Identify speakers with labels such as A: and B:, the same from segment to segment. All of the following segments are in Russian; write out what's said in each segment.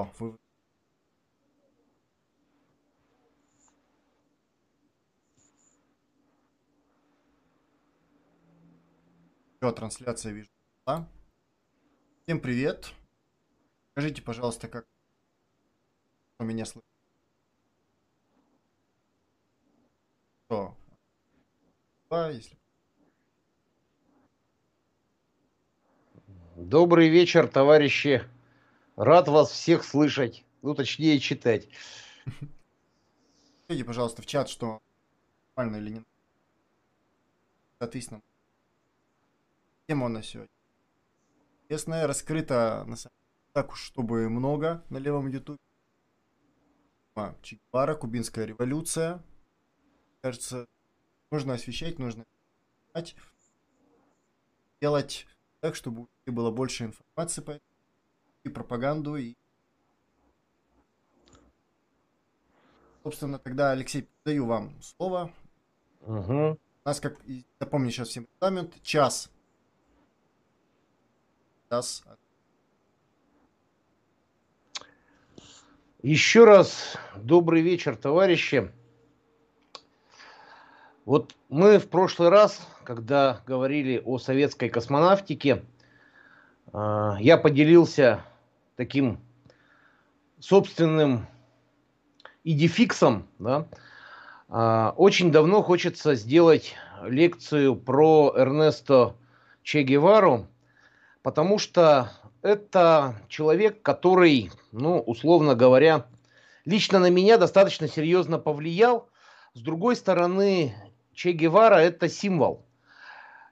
A: О, вы... Все, трансляция вижу. Да? Всем привет. Скажите, пожалуйста, как у меня слышно? Что? Да, если...
B: Добрый вечер, товарищи. Рад вас всех слышать. Ну, точнее, читать.
A: Скажите, пожалуйста, в чат, что нормально или не Соответственно, тема на сегодня. Ясная, раскрыта на самом так уж, чтобы много на левом ютубе. Че Гевара, кубинская революция. Кажется, нужно освещать, нужно делать так, чтобы было больше информации по и пропаганду, и Собственно, тогда, Алексей, даю вам слово. Угу. У нас, как напомню сейчас всем регламент, час.
B: Час. Еще раз добрый вечер, товарищи. Вот мы в прошлый раз, когда говорили о советской космонавтике, а, я поделился таким собственным идификсом, да, а, очень давно хочется сделать лекцию про Эрнесто Че Гевару, потому что это человек, который, ну, условно говоря, лично на меня достаточно серьезно повлиял. С другой стороны, Че Гевара – это символ.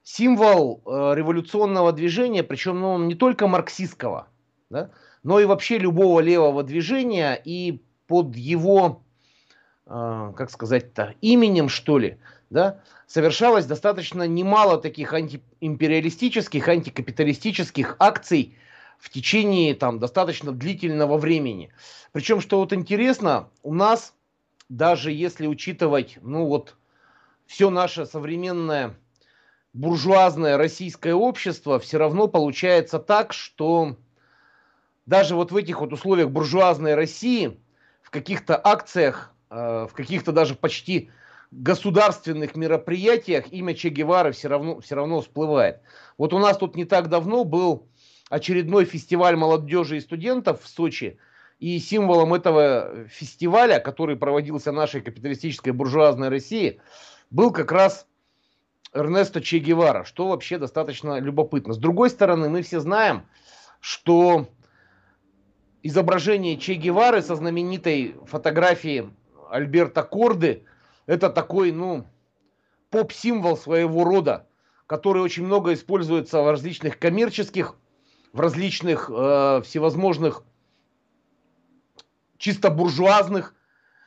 B: Символ э, революционного движения, причем ну, он не только марксистского, да, но и вообще любого левого движения. И под его, э, как сказать-то, именем, что ли, да, совершалось достаточно немало таких антиимпериалистических, антикапиталистических акций в течение там достаточно длительного времени. Причем, что вот интересно, у нас, даже если учитывать, ну вот, все наше современное буржуазное российское общество, все равно получается так, что даже вот в этих вот условиях буржуазной России в каких-то акциях, э, в каких-то даже почти государственных мероприятиях имя Че Гевары все равно, все равно всплывает. Вот у нас тут не так давно был очередной фестиваль молодежи и студентов в Сочи, и символом этого фестиваля, который проводился нашей капиталистической буржуазной России, был как раз Эрнесто Че Гевара, что вообще достаточно любопытно. С другой стороны, мы все знаем, что изображение Че Гевары со знаменитой фотографией Альберта Корды, это такой, ну, поп-символ своего рода, который очень много используется в различных коммерческих, в различных э, всевозможных чисто буржуазных,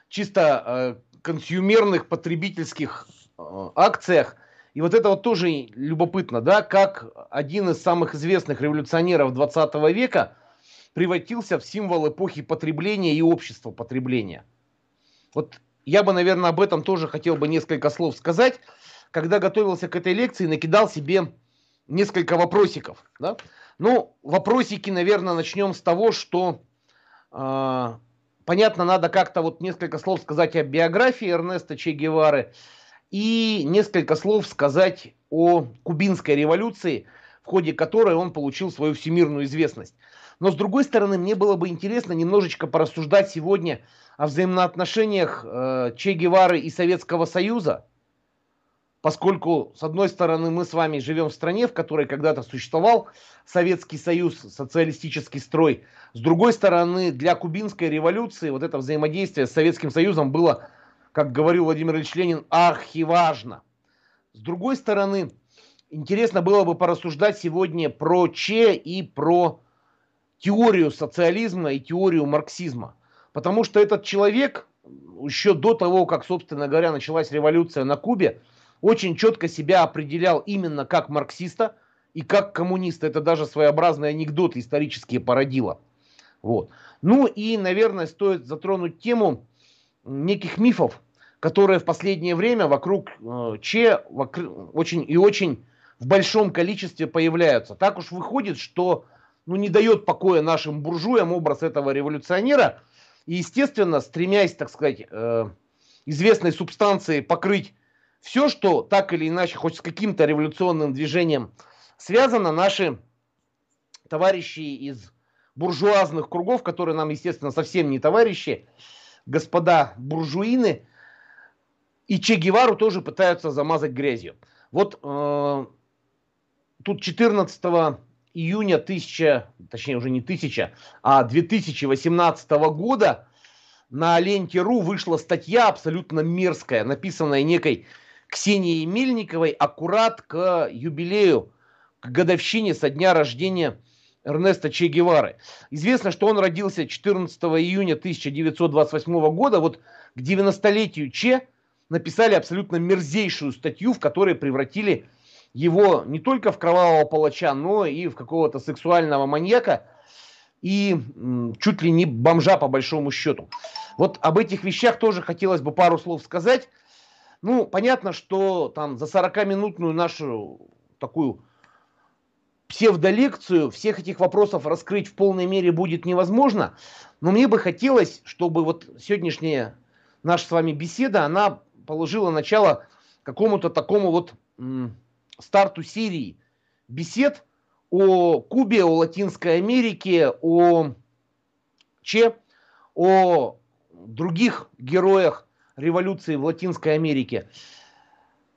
B: чисто э, консюмерных, потребительских э, акциях. И вот это вот тоже любопытно, да, как один из самых известных революционеров 20 века – превратился в символ эпохи потребления и общества потребления. Вот я бы, наверное, об этом тоже хотел бы несколько слов сказать. Когда готовился к этой лекции, накидал себе несколько вопросиков. Да? Ну, вопросики, наверное, начнем с того, что э, понятно, надо как-то вот несколько слов сказать о биографии Эрнеста Че Гевары и несколько слов сказать о кубинской революции, в ходе которой он получил свою всемирную известность. Но с другой стороны, мне было бы интересно немножечко порассуждать сегодня о взаимоотношениях э, Че Гевары и Советского Союза, поскольку, с одной стороны, мы с вами живем в стране, в которой когда-то существовал Советский Союз, социалистический строй. С другой стороны, для кубинской революции вот это взаимодействие с Советским Союзом было, как говорил Владимир Ильич Ленин, архиважно. С другой стороны, интересно было бы порассуждать сегодня про Че и про теорию социализма и теорию марксизма. Потому что этот человек еще до того, как, собственно говоря, началась революция на Кубе, очень четко себя определял именно как марксиста и как коммуниста. Это даже своеобразный анекдот исторические породило. Вот. Ну и, наверное, стоит затронуть тему неких мифов, которые в последнее время вокруг э, Че вокруг, очень и очень в большом количестве появляются. Так уж выходит, что ну, не дает покоя нашим буржуям образ этого революционера. И, естественно, стремясь, так сказать, э, известной субстанцией покрыть все, что так или иначе, хоть с каким-то революционным движением связано, наши товарищи из буржуазных кругов, которые нам, естественно, совсем не товарищи, господа буржуины, и Че Гевару тоже пытаются замазать грязью. Вот э, тут 14 июня 1000, точнее уже не 1000, а 2018 года на ленте.ру вышла статья абсолютно мерзкая, написанная некой Ксенией Мельниковой аккурат к юбилею, к годовщине со дня рождения Эрнеста Че Гевары. Известно, что он родился 14 июня 1928 года. Вот к 90-летию Че написали абсолютно мерзейшую статью, в которой превратили его не только в кровавого палача, но и в какого-то сексуального маньяка и чуть ли не бомжа по большому счету. Вот об этих вещах тоже хотелось бы пару слов сказать. Ну, понятно, что там за 40-минутную нашу такую псевдолекцию всех этих вопросов раскрыть в полной мере будет невозможно. Но мне бы хотелось, чтобы вот сегодняшняя наша с вами беседа, она положила начало какому-то такому вот старту серии бесед о Кубе, о Латинской Америке, о Че, о других героях революции в Латинской Америке.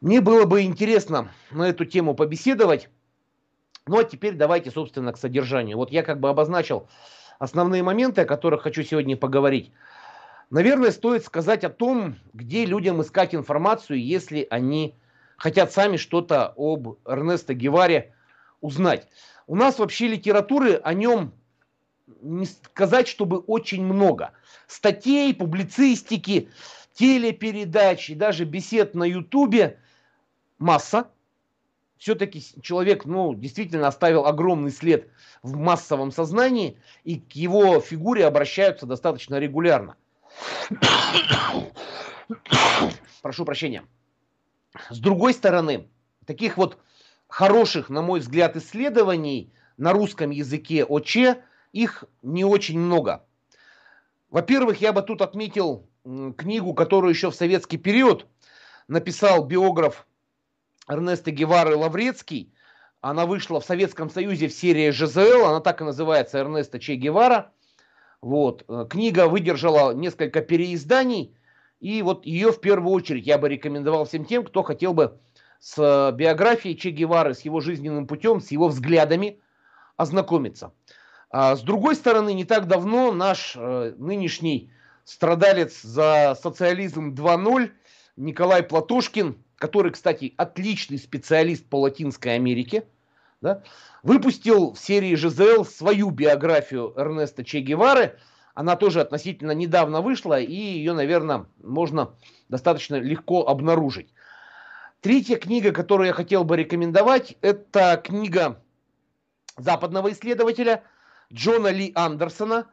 B: Мне было бы интересно на эту тему побеседовать. Ну а теперь давайте, собственно, к содержанию. Вот я как бы обозначил основные моменты, о которых хочу сегодня поговорить. Наверное, стоит сказать о том, где людям искать информацию, если они хотят сами что-то об Эрнесто Геваре узнать. У нас вообще литературы о нем не сказать, чтобы очень много. Статей, публицистики, телепередач и даже бесед на Ютубе масса. Все-таки человек, ну, действительно оставил огромный след в массовом сознании, и к его фигуре обращаются достаточно регулярно. Прошу прощения. С другой стороны, таких вот хороших, на мой взгляд, исследований на русском языке о Че, их не очень много. Во-первых, я бы тут отметил книгу, которую еще в советский период написал биограф Эрнеста Гевары Лаврецкий. Она вышла в Советском Союзе в серии ЖЗЛ, она так и называется Эрнеста Че Гевара. Вот. Э, книга выдержала несколько переизданий, и вот ее в первую очередь я бы рекомендовал всем тем, кто хотел бы с э, биографией Че Гевары, с его жизненным путем, с его взглядами ознакомиться. А с другой стороны, не так давно наш э, нынешний страдалец за социализм 2.0 Николай Платошкин, который, кстати, отличный специалист по Латинской Америке, да, выпустил в серии ЖЗЛ свою биографию Эрнеста Че Гевары. Она тоже относительно недавно вышла, и ее, наверное, можно достаточно легко обнаружить. Третья книга, которую я хотел бы рекомендовать, это книга западного исследователя Джона Ли Андерсона.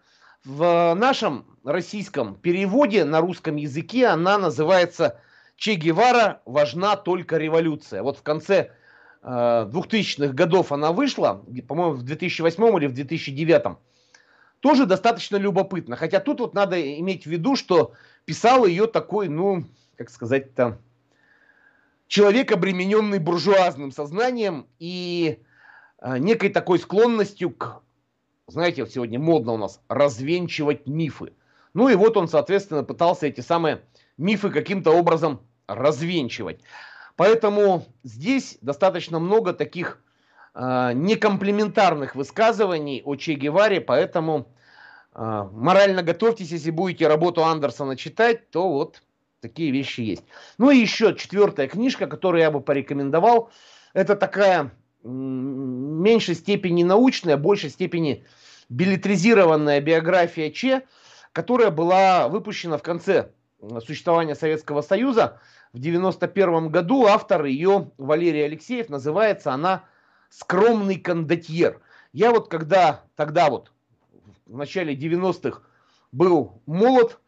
B: В нашем российском переводе на русском языке она называется «Че Гевара важна только революция». Вот в конце 2000-х э, годов она вышла, по-моему, в 2008 или в 2009. Тоже достаточно любопытно. Хотя тут вот надо иметь в виду, что писал ее такой, ну, как сказать-то, человек, обремененный буржуазным сознанием и э, некой такой склонностью к, знаете, вот сегодня модно у нас, развенчивать мифы. Ну и вот он, соответственно, пытался эти самые мифы каким-то образом развенчивать. Поэтому здесь достаточно много таких э, некомплементарных высказываний о Че Геваре, поэтому э, морально готовьтесь, если будете работу Андерсона читать, то вот такие вещи есть. Ну и еще четвертая книжка, которую я бы порекомендовал, это такая в меньшей степени научная, большей степени билетризированная биография Че, которая была выпущена в конце существования Советского Союза в 91 году автор ее, Валерий Алексеев, называется она «Скромный кондотьер». Я вот когда тогда вот, в начале 90-х, был молод,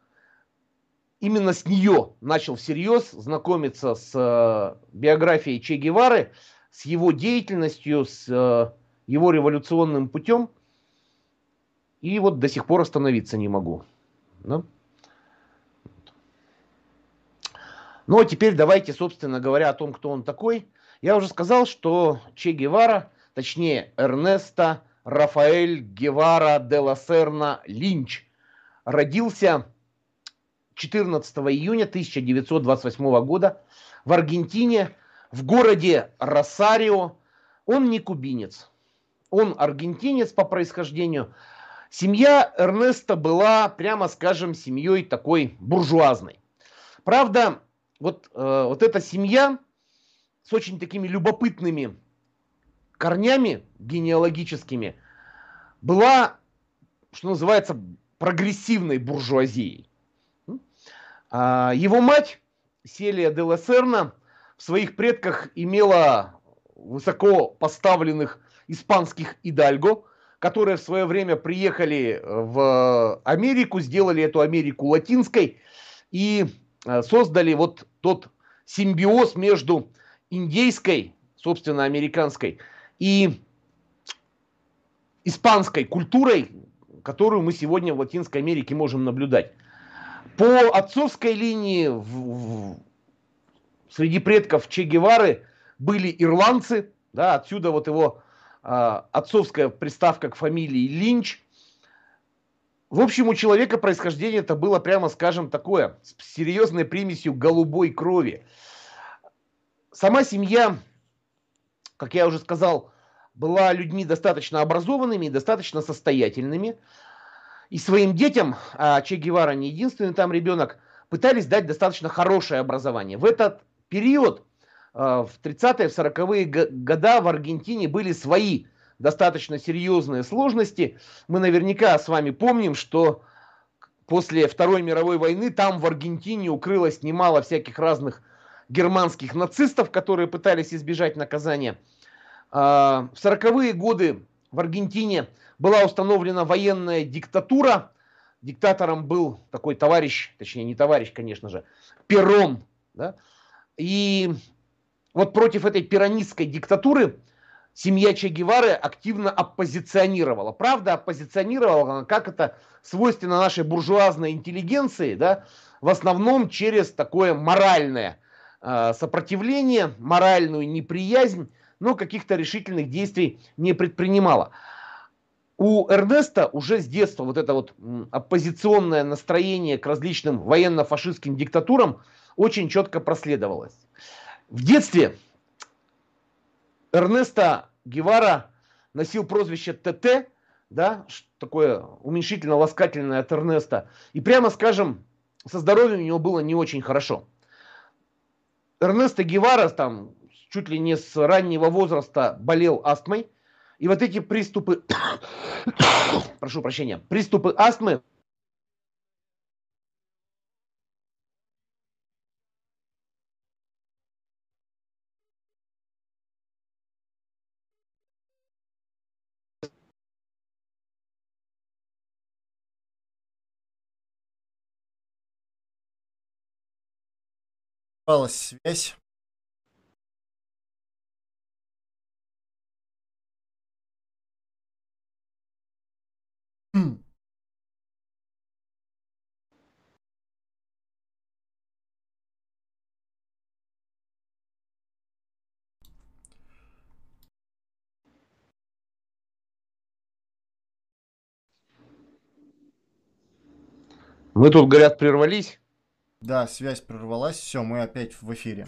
B: именно с нее начал всерьез знакомиться с э, биографией Че Гевары, с его деятельностью, с э, его революционным путем. И вот до сих пор остановиться не могу. Ну, ну а теперь давайте, собственно говоря, о том, кто он такой. Я уже сказал, что Че Гевара, точнее Эрнесто Рафаэль Гевара де ла Серна Линч, родился 14 июня 1928 года в Аргентине, в городе Росарио. Он не кубинец, он аргентинец по происхождению. Семья Эрнеста была, прямо скажем, семьей такой буржуазной. Правда, вот, э, вот эта семья с очень такими любопытными корнями генеалогическими была, что называется, прогрессивной буржуазией. А его мать, Селия де Лассерна, в своих предках имела высоко поставленных испанских идальго, которые в свое время приехали в Америку, сделали эту Америку латинской и э, создали вот тот симбиоз между индейской, собственно, американской и испанской культурой, которую мы сегодня в Латинской Америке можем наблюдать. По отцовской линии в, в, среди предков Че Гевары были ирландцы, да, отсюда вот его э, отцовская приставка к фамилии Линч. В общем, у человека происхождение это было, прямо скажем, такое, с серьезной примесью голубой крови. Сама семья, как я уже сказал, была людьми достаточно образованными и достаточно состоятельными. И своим детям, а Че Гевара не единственный там ребенок, пытались дать достаточно хорошее образование. В этот период, а, в 30-е, в 40-е годы в Аргентине были свои достаточно серьезные сложности. Мы наверняка с вами помним, что после Второй мировой войны там в Аргентине укрылось немало всяких разных германских нацистов, которые пытались избежать наказания. А, в 40-е годы в Аргентине была установлена военная диктатура. Диктатором был такой товарищ, точнее не товарищ, конечно же, Перон. Да? И вот против этой пиранистской диктатуры семья Че Гевары активно оппозиционировала. Правда, оппозиционировала, как это свойственно нашей буржуазной интеллигенции, да, в основном через такое моральное сопротивление, моральную неприязнь но каких-то решительных действий не предпринимала. У Эрнеста уже с детства вот это вот оппозиционное настроение к различным военно-фашистским диктатурам очень четко проследовалось. В детстве Эрнеста Гевара носил прозвище ТТ, да, такое уменьшительно-ласкательное от Эрнеста. И прямо скажем, со здоровьем у него было не очень хорошо. Эрнесто Гевара там чуть ли не с раннего возраста болел астмой. И вот эти приступы, прошу прощения, приступы астмы
A: связь.
B: Мы тут, говорят, прервались.
A: Да, связь прервалась. Все, мы опять в эфире.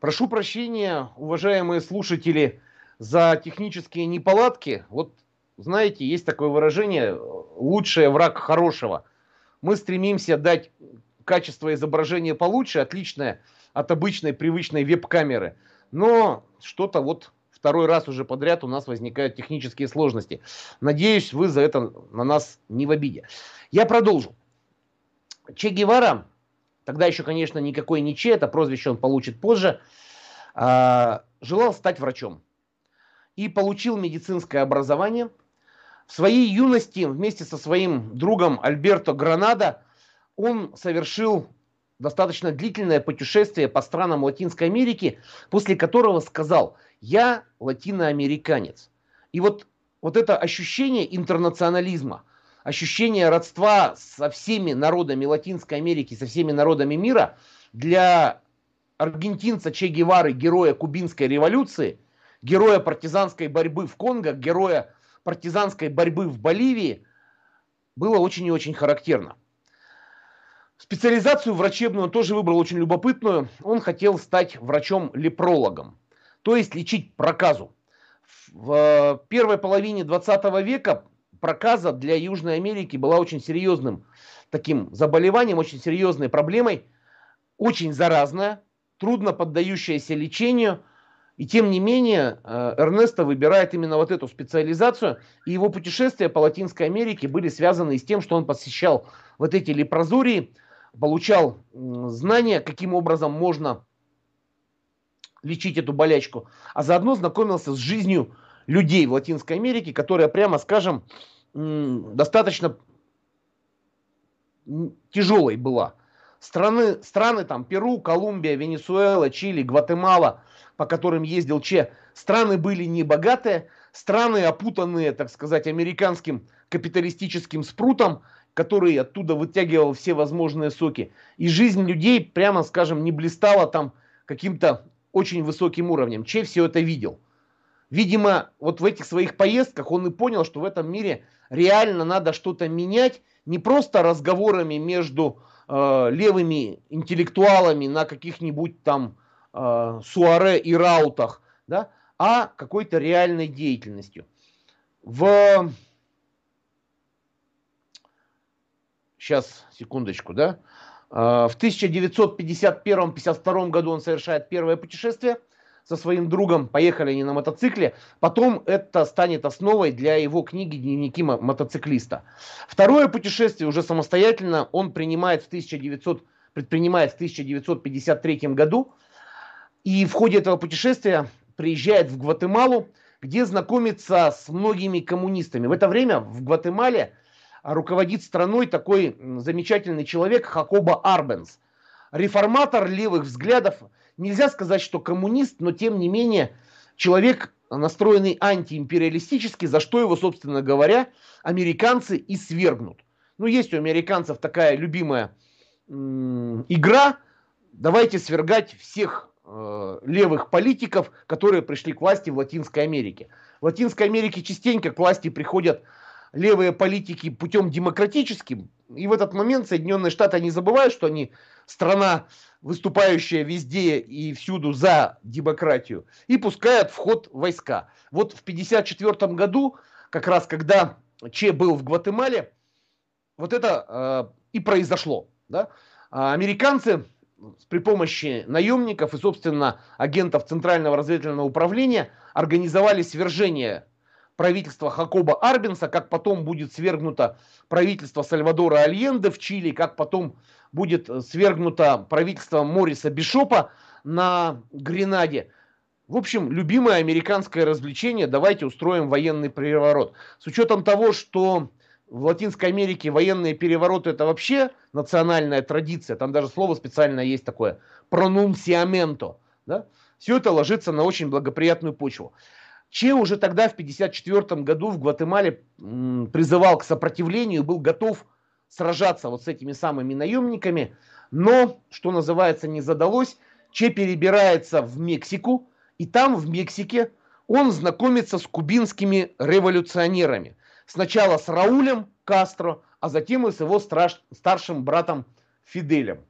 B: Прошу прощения, уважаемые слушатели, за технические неполадки. Вот, знаете, есть такое выражение «лучшее враг хорошего». Мы стремимся дать качество изображения получше, отличное от обычной привычной веб-камеры. Но что-то вот второй раз уже подряд у нас возникают технические сложности. Надеюсь, вы за это на нас не в обиде. Я продолжу. Че Гевара, тогда еще, конечно, никакой не Че, это прозвище он получит позже, а, желал стать врачом и получил медицинское образование. В своей юности вместе со своим другом Альберто Гранада он совершил достаточно длительное путешествие по странам Латинской Америки, после которого сказал, я латиноамериканец. И вот, вот это ощущение интернационализма, ощущение родства со всеми народами Латинской Америки, со всеми народами мира для аргентинца Че Гевары, героя кубинской революции, героя партизанской борьбы в Конго, героя партизанской борьбы в Боливии, было очень и очень характерно. Специализацию врачебную он тоже выбрал очень любопытную. Он хотел стать врачом-лепрологом, то есть лечить проказу. В э, первой половине 20 века проказа для Южной Америки была очень серьезным таким заболеванием, очень серьезной проблемой, очень заразная, трудно поддающаяся лечению. И тем не менее, э, Эрнесто выбирает именно вот эту специализацию. И его путешествия по Латинской Америке были связаны с тем, что он посещал вот эти лепрозории, получал знания, каким образом можно лечить эту болячку, а заодно знакомился с жизнью людей в Латинской Америке, которая, прямо скажем, достаточно тяжелой была. Страны, страны там Перу, Колумбия, Венесуэла, Чили, Гватемала, по которым ездил Че, страны были не богатые, страны опутанные, так сказать, американским капиталистическим спрутом, который оттуда вытягивал все возможные соки. И жизнь людей, прямо скажем, не блистала там каким-то очень высоким уровнем. Че все это видел. Видимо, вот в этих своих поездках он и понял, что в этом мире реально надо что-то менять, не просто разговорами между э, левыми интеллектуалами на каких-нибудь там э, суаре и раутах, да, а какой-то реальной деятельностью. В сейчас, секундочку, да, в 1951-52 году он совершает первое путешествие со своим другом. Поехали они на мотоцикле. Потом это станет основой для его книги «Дневники мотоциклиста». Второе путешествие уже самостоятельно он принимает в 1900, предпринимает в 1953 году. И в ходе этого путешествия приезжает в Гватемалу, где знакомится с многими коммунистами. В это время в Гватемале руководит страной такой замечательный человек Хакоба Арбенс. Реформатор левых взглядов. Нельзя сказать, что коммунист, но тем не менее человек, настроенный антиимпериалистически, за что его, собственно говоря, американцы и свергнут. Ну, есть у американцев такая любимая игра. Давайте свергать всех э, левых политиков, которые пришли к власти в Латинской Америке. В Латинской Америке частенько к власти приходят левые политики путем демократическим. И в этот момент Соединенные Штаты не забывают, что они страна, выступающая везде и всюду за демократию, и пускают в ход войска. Вот в 1954 году, как раз когда Че был в Гватемале, вот это э, и произошло. Да? А американцы при помощи наемников и, собственно, агентов Центрального разведывательного управления организовали свержение правительство Хакоба Арбенса, как потом будет свергнуто правительство Сальвадора Альенде в Чили, как потом будет свергнуто правительство Мориса Бишопа на Гренаде. В общем, любимое американское развлечение, давайте устроим военный переворот. С учетом того, что в Латинской Америке военные перевороты это вообще национальная традиция, там даже слово специально есть такое, пронунсиаменто, да? все это ложится на очень благоприятную почву. Че уже тогда, в 1954 году, в Гватемале призывал к сопротивлению, был готов сражаться вот с этими самыми наемниками, но, что называется, не задалось. Че перебирается в Мексику, и там, в Мексике, он знакомится с кубинскими революционерами. Сначала с Раулем Кастро, а затем и с его страш... старшим братом Фиделем.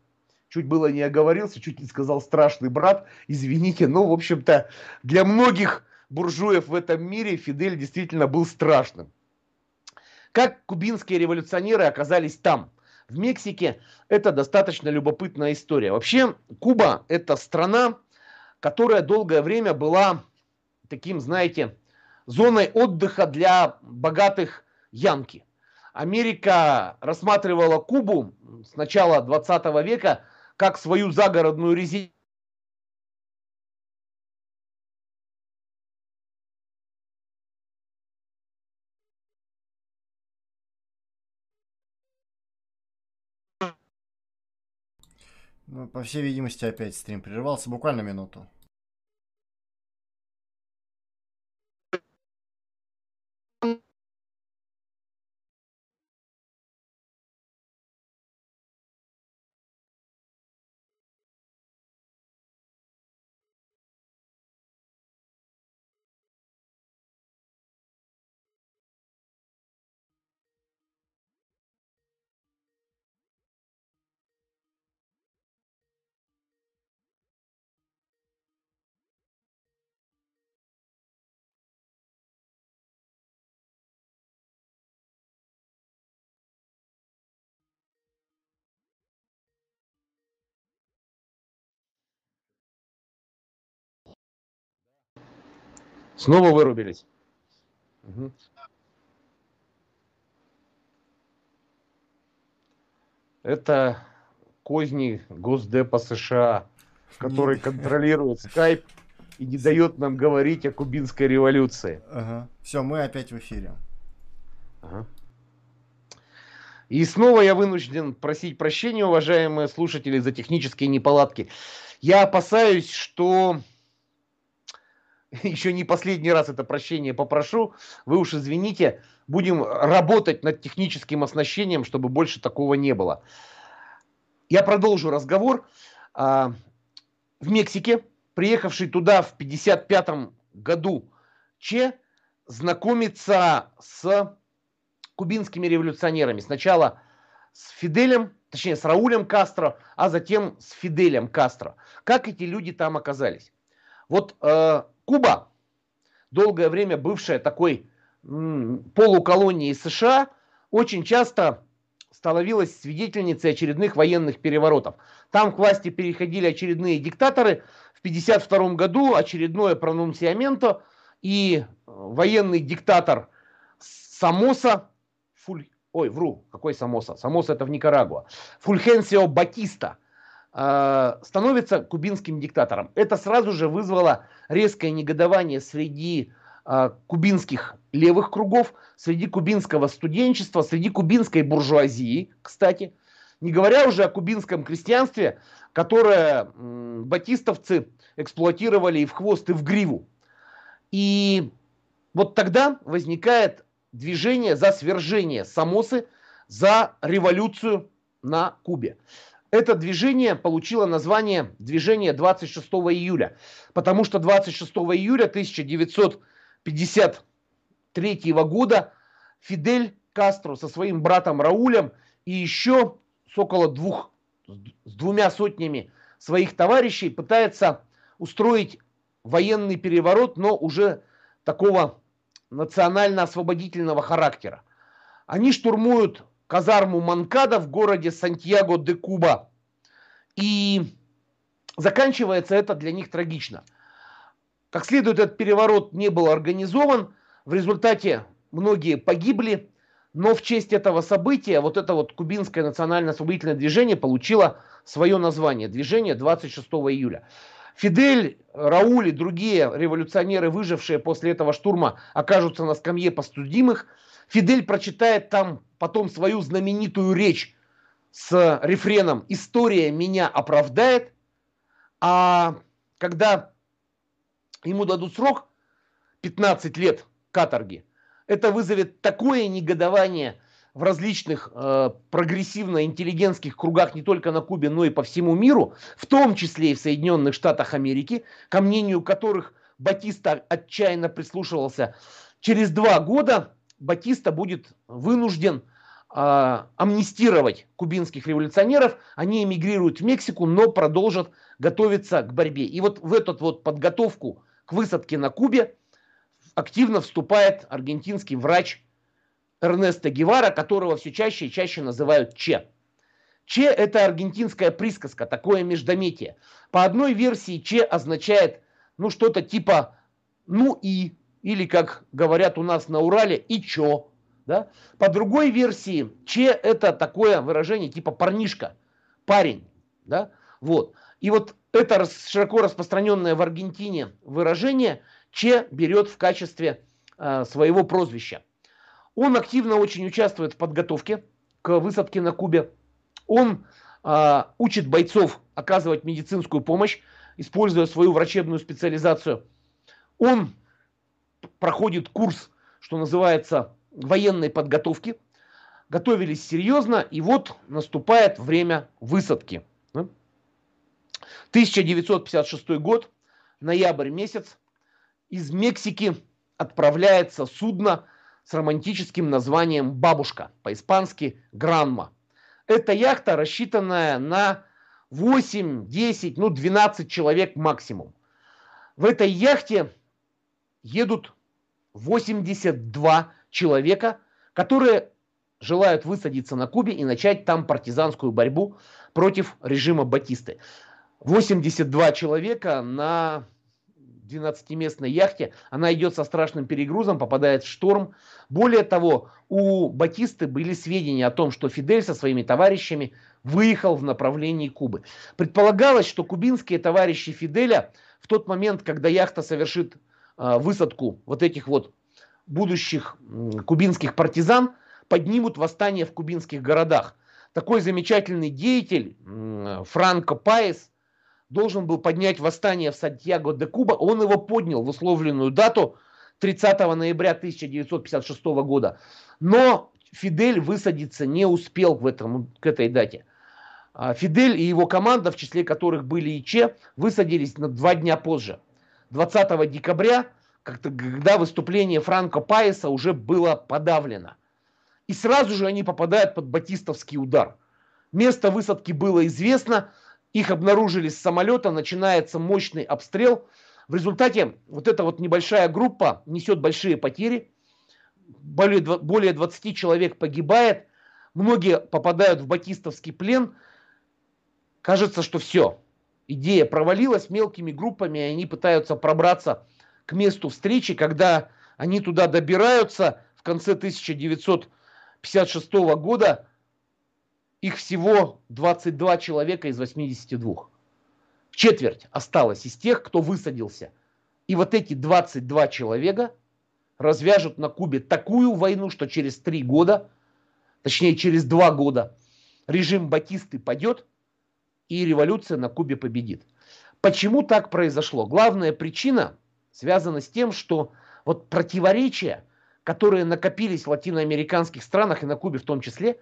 B: Чуть было не оговорился, чуть не сказал страшный брат, извините, но, в общем-то, для многих буржуев в этом мире Фидель действительно был страшным. Как кубинские революционеры оказались там, в Мексике, это достаточно любопытная история. Вообще, Куба – это страна, которая долгое время была таким, знаете, зоной отдыха для богатых янки. Америка рассматривала Кубу с начала 20 века как свою загородную резиденцию
A: Ну, по всей видимости, опять стрим прервался. Буквально минуту.
B: Снова вырубились. Угу. Это козни Госдепа США, который контролирует скайп и не дает нам говорить о кубинской революции.
A: Ага. Все, мы опять в эфире.
B: Ага. И снова я вынужден просить прощения, уважаемые слушатели, за технические неполадки. Я опасаюсь, что еще не последний раз это прощение попрошу. Вы уж извините, будем работать над техническим оснащением, чтобы больше такого не было. Я продолжу разговор. А, в Мексике, приехавший туда в 1955 году Че, знакомится с кубинскими революционерами. Сначала с Фиделем, точнее с Раулем Кастро, а затем с Фиделем Кастро. Как эти люди там оказались? Вот э, Куба, долгое время бывшая такой полуколонией США, очень часто становилась свидетельницей очередных военных переворотов. Там к власти переходили очередные диктаторы. В 1952 году очередное пронунсиаменто, и военный диктатор Самоса Фуль... Ой, вру, какой Самоса? Самоса это в Никарагуа. Фульхенсио Батиста э, становится кубинским диктатором. Это сразу же вызвало резкое негодование среди э, кубинских левых кругов, среди кубинского студенчества, среди кубинской буржуазии, кстати. Не говоря уже о кубинском крестьянстве, которое батистовцы эксплуатировали и в хвост, и в гриву. И вот тогда возникает движение за свержение Самосы, за революцию на Кубе. Это движение получило название движение 26 июля, потому что 26 июля 1953 года Фидель Кастро со своим братом Раулем и еще с около двух, с двумя сотнями своих товарищей пытается устроить военный переворот, но уже такого национально-освободительного характера. Они штурмуют казарму Манкада в городе Сантьяго-де-Куба. И заканчивается это для них трагично. Как следует, этот переворот не был организован. В результате многие погибли. Но в честь этого события вот это вот кубинское национально-освободительное движение получило свое название. Движение 26 июля. Фидель, Рауль и другие революционеры, выжившие после этого штурма, окажутся на скамье постудимых. Фидель прочитает там потом свою знаменитую речь с рефреном «История меня оправдает», а когда ему дадут срок 15 лет каторги, это вызовет такое негодование в различных э, прогрессивно-интеллигентских кругах не только на Кубе, но и по всему миру, в том числе и в Соединенных Штатах Америки, ко мнению которых Батиста отчаянно прислушивался. Через два года Батиста будет вынужден э, амнистировать кубинских революционеров. Они эмигрируют в Мексику, но продолжат готовиться к борьбе. И вот в эту вот подготовку к высадке на Кубе активно вступает аргентинский врач Эрнеста Гевара, которого все чаще и чаще называют Че. Че – это аргентинская присказка, такое междометие. По одной версии Че означает ну что-то типа «ну и», или, как говорят у нас на Урале, «и чё». Да? По другой версии Че – это такое выражение типа «парнишка», «парень». Да? Вот. И вот это широко распространенное в Аргентине выражение Че берет в качестве э, своего прозвища. Он активно очень участвует в подготовке к высадке на Кубе. Он э, учит бойцов оказывать медицинскую помощь, используя свою врачебную специализацию. Он проходит курс, что называется, военной подготовки. Готовились серьезно, и вот наступает время высадки. 1956 год, ноябрь месяц, из Мексики отправляется судно с романтическим названием «Бабушка», по-испански «Гранма». Эта яхта рассчитанная на 8, 10, ну 12 человек максимум. В этой яхте едут 82 человека, которые желают высадиться на Кубе и начать там партизанскую борьбу против режима Батисты. 82 человека на 12-местной яхте. Она идет со страшным перегрузом, попадает в шторм. Более того, у Батисты были сведения о том, что Фидель со своими товарищами выехал в направлении Кубы. Предполагалось, что кубинские товарищи Фиделя в тот момент, когда яхта совершит высадку вот этих вот будущих кубинских партизан, поднимут восстание в кубинских городах. Такой замечательный деятель Франко Паес должен был поднять восстание в Сантьяго де Куба. Он его поднял в условленную дату 30 ноября 1956 года. Но Фидель высадиться не успел в этом, к этой дате. А Фидель и его команда, в числе которых были и Че, высадились на два дня позже. 20 декабря, когда выступление Франко Паеса уже было подавлено. И сразу же они попадают под батистовский удар. Место высадки было известно, их обнаружили с самолета, начинается мощный обстрел. В результате вот эта вот небольшая группа несет большие потери. Более 20 человек погибает, многие попадают в батистовский плен – кажется, что все. Идея провалилась мелкими группами, и они пытаются пробраться к месту встречи, когда они туда добираются в конце 1956 года, их всего 22 человека из 82. Четверть осталось из тех, кто высадился. И вот эти 22 человека развяжут на Кубе такую войну, что через три года, точнее через два года, режим Батисты падет – и революция на Кубе победит. Почему так произошло? Главная причина связана с тем, что вот противоречия, которые накопились в латиноамериканских странах и на Кубе в том числе,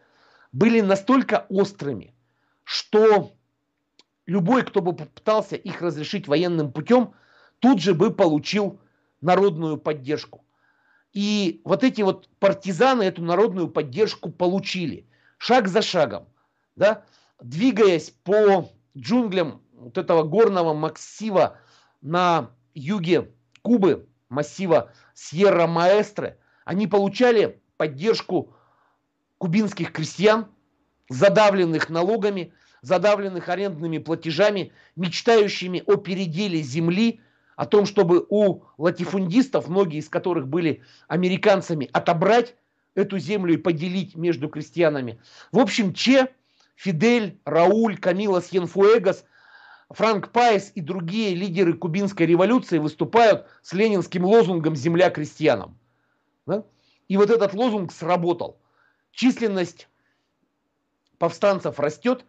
B: были настолько острыми, что любой, кто бы попытался их разрешить военным путем, тут же бы получил народную поддержку. И вот эти вот партизаны эту народную поддержку получили шаг за шагом. Да? Двигаясь по джунглям вот этого горного массива на юге Кубы, массива Сьерра-Маэстре, они получали поддержку кубинских крестьян, задавленных налогами, задавленных арендными платежами, мечтающими о переделе земли, о том, чтобы у латифундистов, многие из которых были американцами, отобрать эту землю и поделить между крестьянами. В общем, Че Фидель, Рауль, Камила Сьенфуэгас, Франк Пайс и другие лидеры кубинской революции выступают с ленинским лозунгом «Земля крестьянам». Да? И вот этот лозунг сработал. Численность повстанцев растет,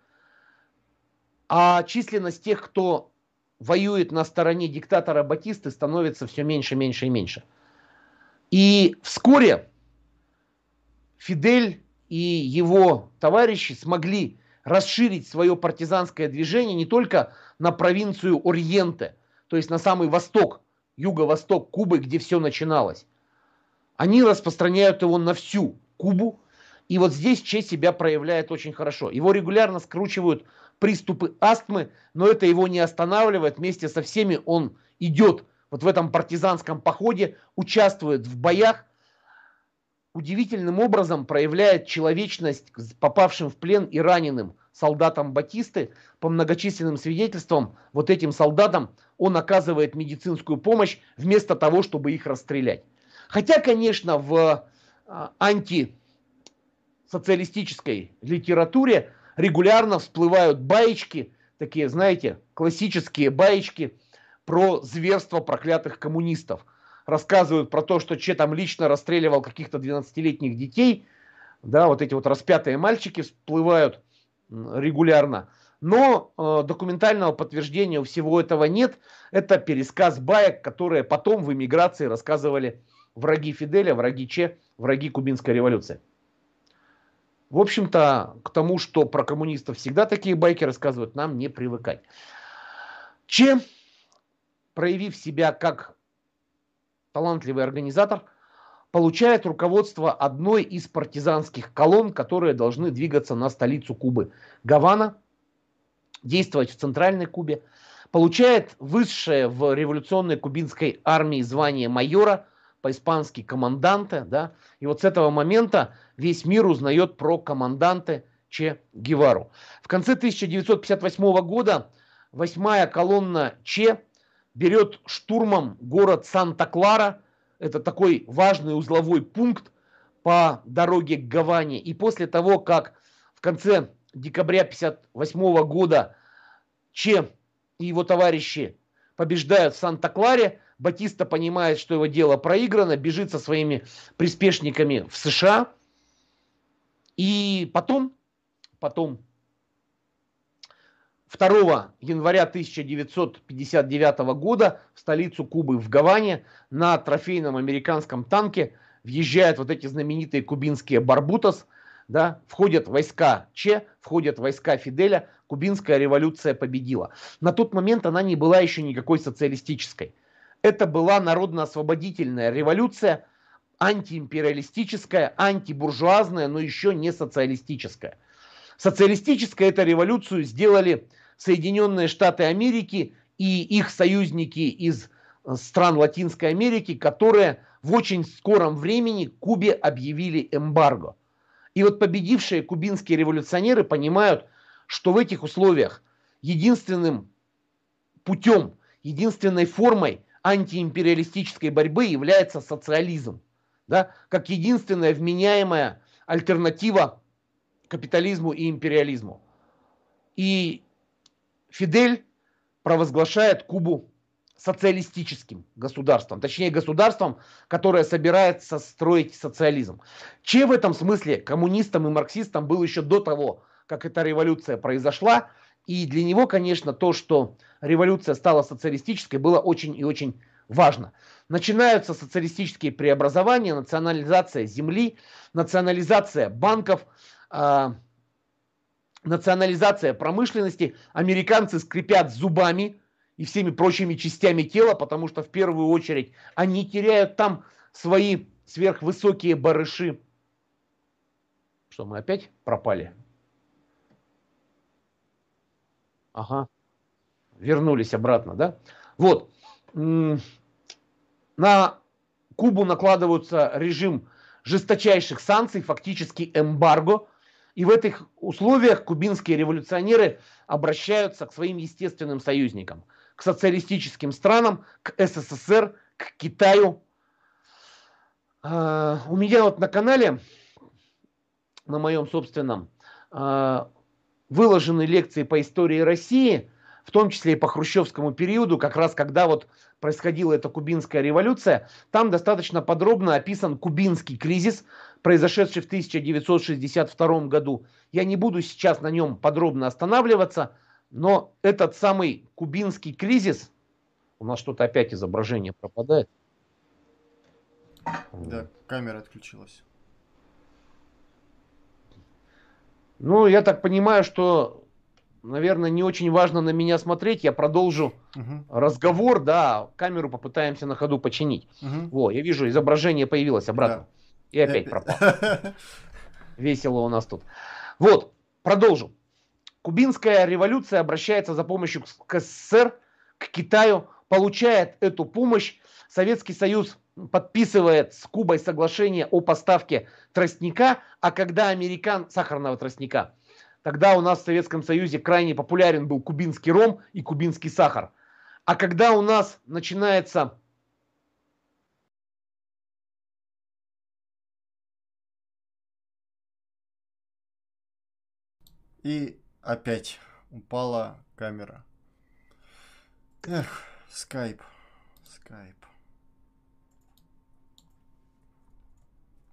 B: а численность тех, кто воюет на стороне диктатора Батисты, становится все меньше, меньше и меньше. И вскоре Фидель и его товарищи смогли расширить свое партизанское движение не только на провинцию Ориенте, то есть на самый восток, юго-восток Кубы, где все начиналось. Они распространяют его на всю Кубу, и вот здесь Че себя проявляет очень хорошо. Его регулярно скручивают приступы астмы, но это его не останавливает. Вместе со всеми он идет вот в этом партизанском походе, участвует в боях, удивительным образом проявляет человечность попавшим в плен и раненым солдатам Батисты. По многочисленным свидетельствам, вот этим солдатам он оказывает медицинскую помощь вместо того, чтобы их расстрелять. Хотя, конечно, в а, антисоциалистической литературе регулярно всплывают баечки, такие, знаете, классические баечки про зверство проклятых коммунистов – рассказывают про то, что Че там лично расстреливал каких-то 12-летних детей, да, вот эти вот распятые мальчики всплывают регулярно. Но э, документального подтверждения у всего этого нет. Это пересказ баек, которые потом в эмиграции рассказывали враги Фиделя, враги Че, враги Кубинской революции. В общем-то, к тому, что про коммунистов всегда такие байки рассказывают, нам не привыкать. Че, проявив себя как талантливый организатор, получает руководство одной из партизанских колонн, которые должны двигаться на столицу Кубы. Гавана, действовать в Центральной Кубе, получает высшее в революционной кубинской армии звание майора, по-испански команданте, да, и вот с этого момента весь мир узнает про команданте Че Гевару. В конце 1958 года восьмая колонна Че берет штурмом город Санта-Клара. Это такой важный узловой пункт по дороге к Гаване. И после того, как в конце декабря 1958 года Че и его товарищи побеждают в Санта-Кларе, Батиста понимает, что его дело проиграно, бежит со своими приспешниками в США. И потом, потом 2 января 1959 года в столицу Кубы, в Гаване, на трофейном американском танке въезжают вот эти знаменитые кубинские «Барбутос», да, входят войска Че, входят войска Фиделя, кубинская революция победила. На тот момент она не была еще никакой социалистической. Это была народно-освободительная революция, антиимпериалистическая, антибуржуазная, но еще не социалистическая. Социалистическая эту революцию сделали Соединенные Штаты Америки и их союзники из э, стран Латинской Америки, которые в очень скором времени Кубе объявили эмбарго. И вот победившие кубинские революционеры понимают, что в этих условиях единственным путем, единственной формой антиимпериалистической борьбы является социализм. Да, как единственная вменяемая альтернатива капитализму и империализму. И Фидель провозглашает Кубу социалистическим государством, точнее государством, которое собирается строить социализм. Че в этом смысле коммунистам и марксистам был еще до того, как эта революция произошла, и для него, конечно, то, что революция стала социалистической, было очень и очень важно. Начинаются социалистические преобразования, национализация земли, национализация банков, а, национализация промышленности, американцы скрипят зубами и всеми прочими частями тела, потому что в первую очередь они теряют там свои сверхвысокие барыши. Что, мы опять пропали? Ага. Вернулись обратно, да? Вот. На Кубу накладываются режим жесточайших санкций, фактически эмбарго – и в этих условиях кубинские революционеры обращаются к своим естественным союзникам, к социалистическим странам, к СССР, к Китаю. А, у меня вот на канале, на моем собственном, а, выложены лекции по истории России, в том числе и по хрущевскому периоду, как раз когда вот происходила эта кубинская революция. Там достаточно подробно описан кубинский кризис, произошедший в 1962 году. Я не буду сейчас на нем подробно останавливаться, но этот самый кубинский кризис, у нас что-то опять изображение пропадает.
A: Да, камера отключилась.
B: Ну, я так понимаю, что, наверное, не очень важно на меня смотреть. Я продолжу угу. разговор, да, камеру попытаемся на ходу починить. Угу. Во, я вижу, изображение появилось обратно. Да. И опять пропал. Весело у нас тут. Вот, продолжу. Кубинская революция обращается за помощью к СССР, к Китаю, получает эту помощь. Советский Союз подписывает с Кубой соглашение о поставке тростника, а когда американ... сахарного тростника, тогда у нас в Советском Союзе крайне популярен был кубинский ром и кубинский сахар. А когда у нас начинается
A: И опять упала камера. Эх, скайп, скайп.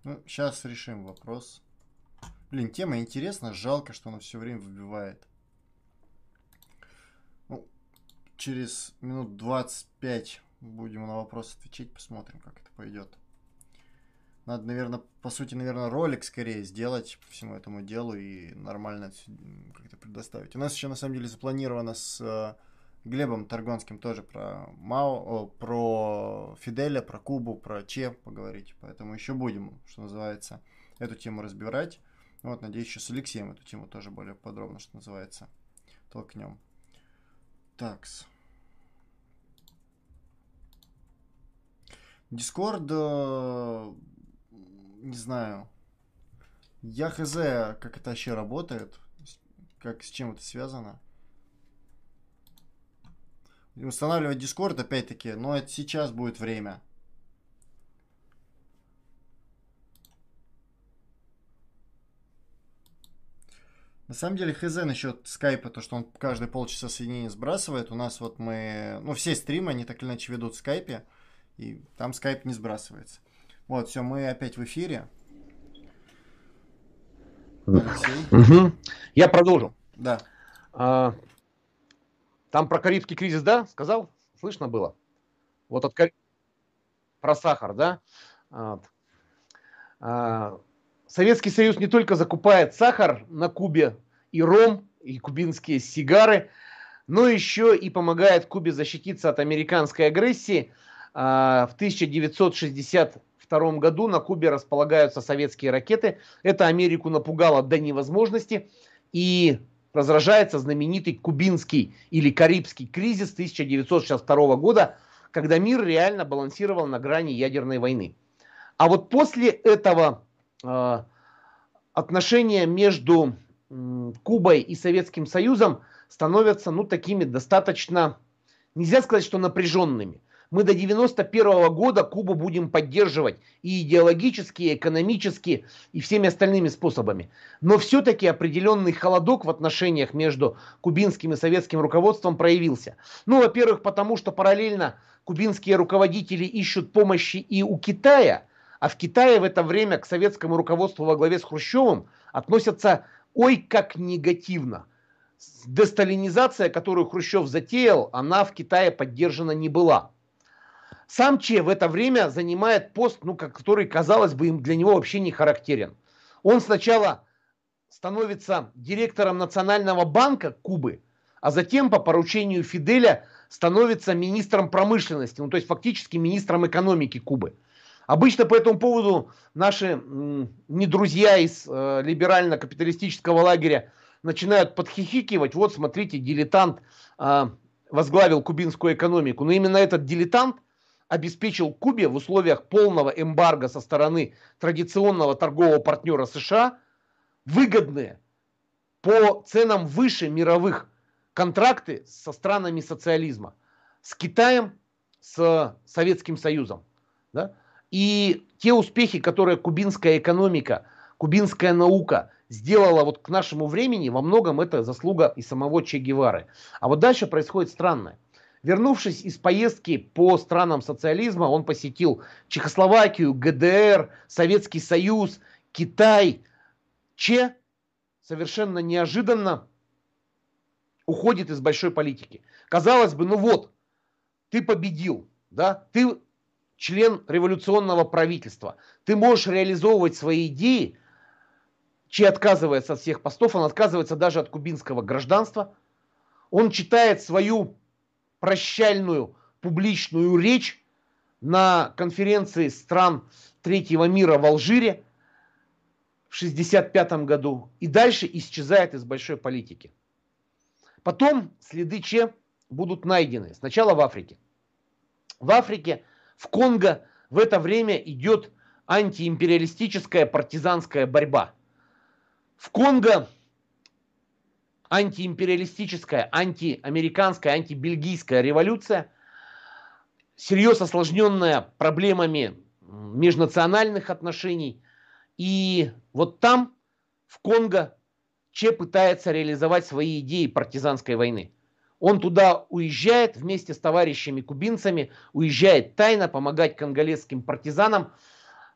A: Ну, сейчас решим вопрос. Блин, тема интересна, жалко, что она все время выбивает. Ну, через минут 25 будем на вопрос отвечать, посмотрим, как это пойдет. Надо, наверное, по сути, наверное, ролик скорее сделать по всему этому делу и нормально как-то предоставить. У нас еще, на самом деле, запланировано с э, Глебом Торгонским тоже про Мао, о, про Фиделя, про Кубу, про Че поговорить. Поэтому еще будем, что называется, эту тему разбирать. Вот, надеюсь, еще с Алексеем эту тему тоже более подробно, что называется, толкнем. Такс. Дискорд э, не знаю. Я хз, как это вообще работает, как с чем это связано. Устанавливать Discord, опять-таки, но это сейчас будет время. На самом деле, хз насчет скайпа, то, что он каждые полчаса соединение сбрасывает. У нас вот мы, ну, все стримы, они так или иначе ведут в скайпе, и там скайп не сбрасывается. Вот, все, мы опять в эфире.
B: Угу. Я продолжу.
A: Да.
B: А, там про Карибский кризис, да, сказал? Слышно было? Вот от про сахар, да? Вот. А, Советский Союз не только закупает сахар на Кубе и ром, и кубинские сигары, но еще и помогает Кубе защититься от американской агрессии. А, в 1962 году на Кубе располагаются советские ракеты. Это Америку напугало до невозможности. И разражается знаменитый кубинский или карибский кризис 1962 года, когда мир реально балансировал на грани ядерной войны. А вот после этого отношения между Кубой и Советским Союзом становятся ну, такими достаточно, нельзя сказать, что напряженными. Мы до 91 года Кубу будем поддерживать и идеологически, и экономически, и всеми остальными способами. Но все-таки определенный холодок в отношениях между кубинским и советским руководством проявился. Ну, во-первых, потому что параллельно кубинские руководители ищут помощи и у Китая, а в Китае в это время к советскому руководству во главе с Хрущевым относятся ой как негативно. Десталинизация, которую Хрущев затеял, она в Китае поддержана не была. Сам Че в это время занимает пост, ну, который, казалось бы, для него вообще не характерен. Он сначала становится директором Национального банка Кубы, а затем по поручению Фиделя становится министром промышленности, ну то есть фактически министром экономики Кубы. Обычно по этому поводу наши не друзья из э, либерально-капиталистического лагеря начинают подхихикивать. Вот смотрите, дилетант э, возглавил кубинскую экономику. Но именно этот дилетант обеспечил Кубе в условиях полного эмбарго со стороны традиционного торгового партнера США выгодные по ценам выше мировых контракты со странами социализма, с Китаем, с Советским Союзом. Да? И те успехи, которые кубинская экономика, кубинская наука сделала вот к нашему времени, во многом это заслуга и самого Че Гевары. А вот дальше происходит странное. Вернувшись из поездки по странам социализма, он посетил Чехословакию, ГДР, Советский Союз, Китай. Че совершенно неожиданно уходит из большой политики. Казалось бы, ну вот, ты победил, да, ты член революционного правительства, ты можешь реализовывать свои идеи, Че отказывается от всех постов, он отказывается даже от кубинского гражданства, он читает свою прощальную публичную речь на конференции стран третьего мира в Алжире в 1965 году и дальше исчезает из большой политики. Потом следы Че будут найдены. Сначала в Африке. В Африке, в Конго в это время идет антиимпериалистическая партизанская борьба. В Конго антиимпериалистическая, антиамериканская, антибельгийская революция, серьезно осложненная проблемами межнациональных отношений. И вот там, в Конго, Че пытается реализовать свои идеи партизанской войны. Он туда уезжает вместе с товарищами кубинцами, уезжает тайно помогать конголезским партизанам,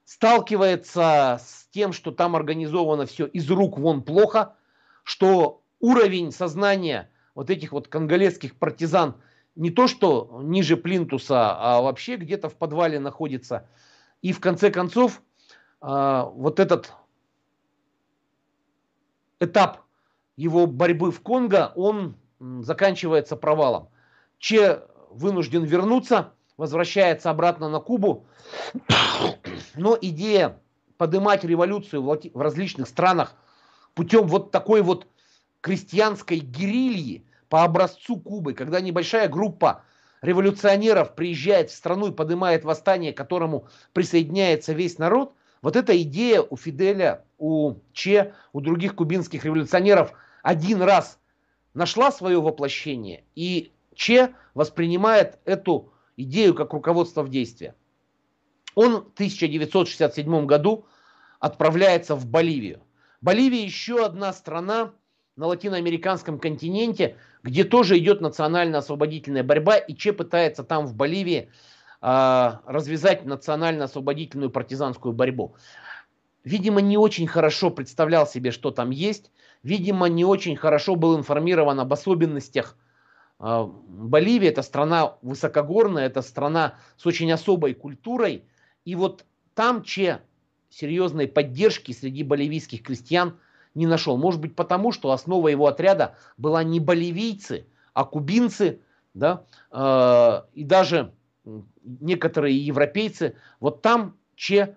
B: сталкивается с тем, что там организовано все из рук вон плохо, что уровень сознания вот этих вот конголезских партизан не то что ниже плинтуса, а вообще где-то в подвале находится. И в конце концов а, вот этот этап его борьбы в Конго, он заканчивается провалом. Че вынужден вернуться, возвращается обратно на Кубу, но идея поднимать революцию в различных странах путем вот такой вот крестьянской герильи по образцу Кубы, когда небольшая группа революционеров приезжает в страну и поднимает восстание, к которому присоединяется весь народ, вот эта идея у Фиделя, у Че, у других кубинских революционеров один раз нашла свое воплощение, и Че воспринимает эту идею как руководство в действии. Он в 1967 году отправляется в Боливию. Боливия еще одна страна на латиноамериканском континенте, где тоже идет национально-освободительная борьба, и Че пытается там в Боливии э, развязать национально-освободительную партизанскую борьбу. Видимо, не очень хорошо представлял себе, что там есть. Видимо, не очень хорошо был информирован об особенностях э, Боливии. Это страна высокогорная, это страна с очень особой культурой. И вот там Че серьезной поддержки среди боливийских крестьян не нашел. Может быть потому, что основа его отряда была не боливийцы, а кубинцы, да, э, и даже некоторые европейцы. Вот там Че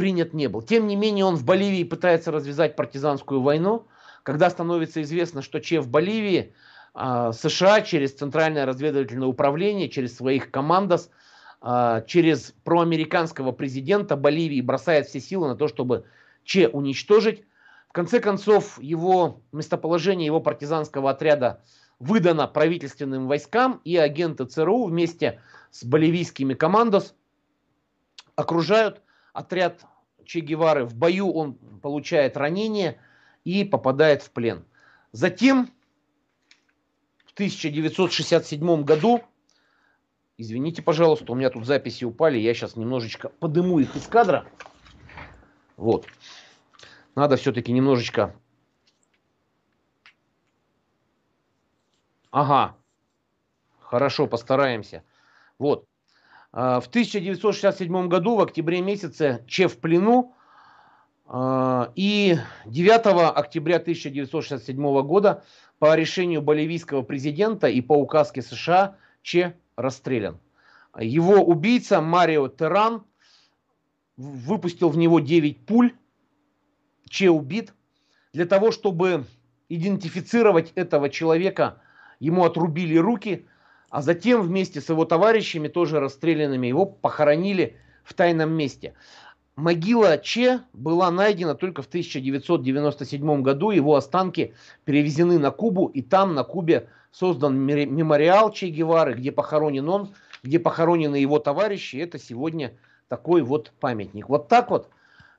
B: принят не был. Тем не менее, он в Боливии пытается развязать партизанскую войну. Когда становится известно, что Че в Боливии, э, США через Центральное разведывательное управление, через своих командос, э, через проамериканского президента Боливии бросает все силы на то, чтобы Че уничтожить. В конце концов, его местоположение его партизанского отряда выдано правительственным войскам, и агенты ЦРУ вместе с боливийскими командос окружают отряд Че Гевары. В бою он получает ранение и попадает в плен. Затем в 1967 году, извините, пожалуйста, у меня тут записи упали, я сейчас немножечко подыму их из кадра. Вот надо все-таки немножечко... Ага, хорошо, постараемся. Вот. А, в 1967 году, в октябре месяце, Че в плену, а, и 9 октября 1967 года по решению боливийского президента и по указке США Че расстрелян. Его убийца Марио Теран выпустил в него 9 пуль, Че убит. Для того, чтобы идентифицировать этого человека, ему отрубили руки, а затем вместе с его товарищами, тоже расстрелянными, его похоронили в тайном месте. Могила Че была найдена только в 1997 году. Его останки перевезены на Кубу, и там, на Кубе, создан мемориал Че Гевары, где похоронен он, где похоронены его товарищи. Это сегодня такой вот памятник. Вот так вот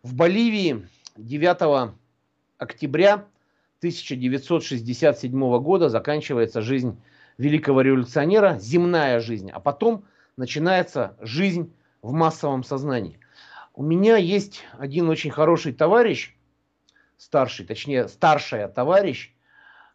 B: в Боливии 9 октября 1967 года заканчивается жизнь великого революционера, земная жизнь, а потом начинается жизнь в массовом сознании. У меня есть один очень хороший товарищ, старший, точнее старшая товарищ,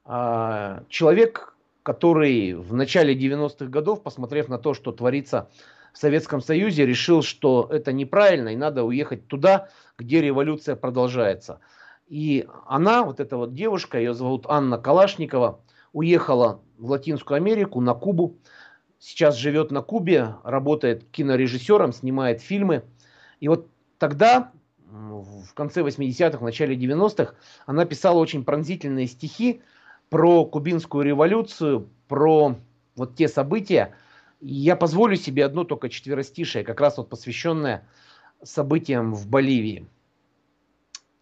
B: а, человек, который в начале 90-х годов, посмотрев на то, что творится в Советском Союзе, решил, что это неправильно и надо уехать туда, где революция продолжается. И она, вот эта вот девушка, ее зовут Анна Калашникова, уехала в Латинскую Америку, на Кубу. Сейчас живет на Кубе, работает кинорежиссером, снимает фильмы. И вот тогда, в конце 80-х, в начале 90-х, она писала очень пронзительные стихи про кубинскую революцию, про вот те события, я позволю себе одно только четверостишее, как раз вот посвященное событиям в Боливии.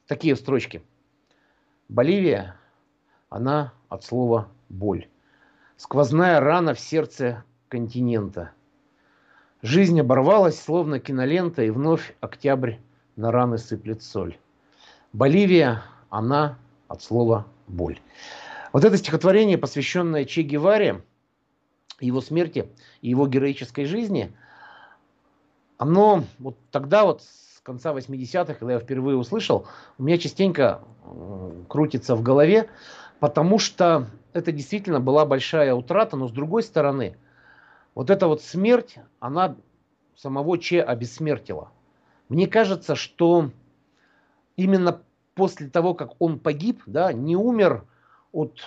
B: Такие строчки. Боливия, она от слова боль. Сквозная рана в сердце континента. Жизнь оборвалась, словно кинолента, и вновь октябрь на раны сыплет соль. Боливия, она от слова боль. Вот это стихотворение, посвященное Че Геваре, его смерти и его героической жизни, оно вот тогда вот с конца 80-х, когда я впервые услышал, у меня частенько крутится в голове, потому что это действительно была большая утрата, но с другой стороны, вот эта вот смерть, она самого Че обессмертила. Мне кажется, что именно после того, как он погиб, да, не умер от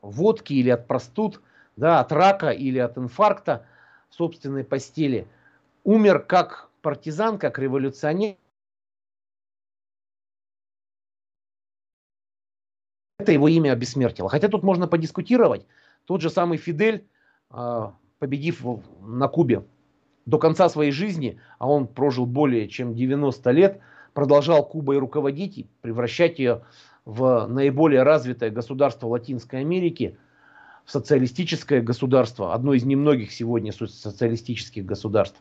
B: водки или от простуд, да, от рака или от инфаркта в собственной постели, умер как партизан, как революционер. Это его имя обессмертило. Хотя тут можно подискутировать. Тот же самый Фидель, а, победив на Кубе до конца своей жизни, а он прожил более чем 90 лет, продолжал Кубой руководить и превращать ее в наиболее развитое государство Латинской Америки – в социалистическое государство, одно из немногих сегодня социалистических государств.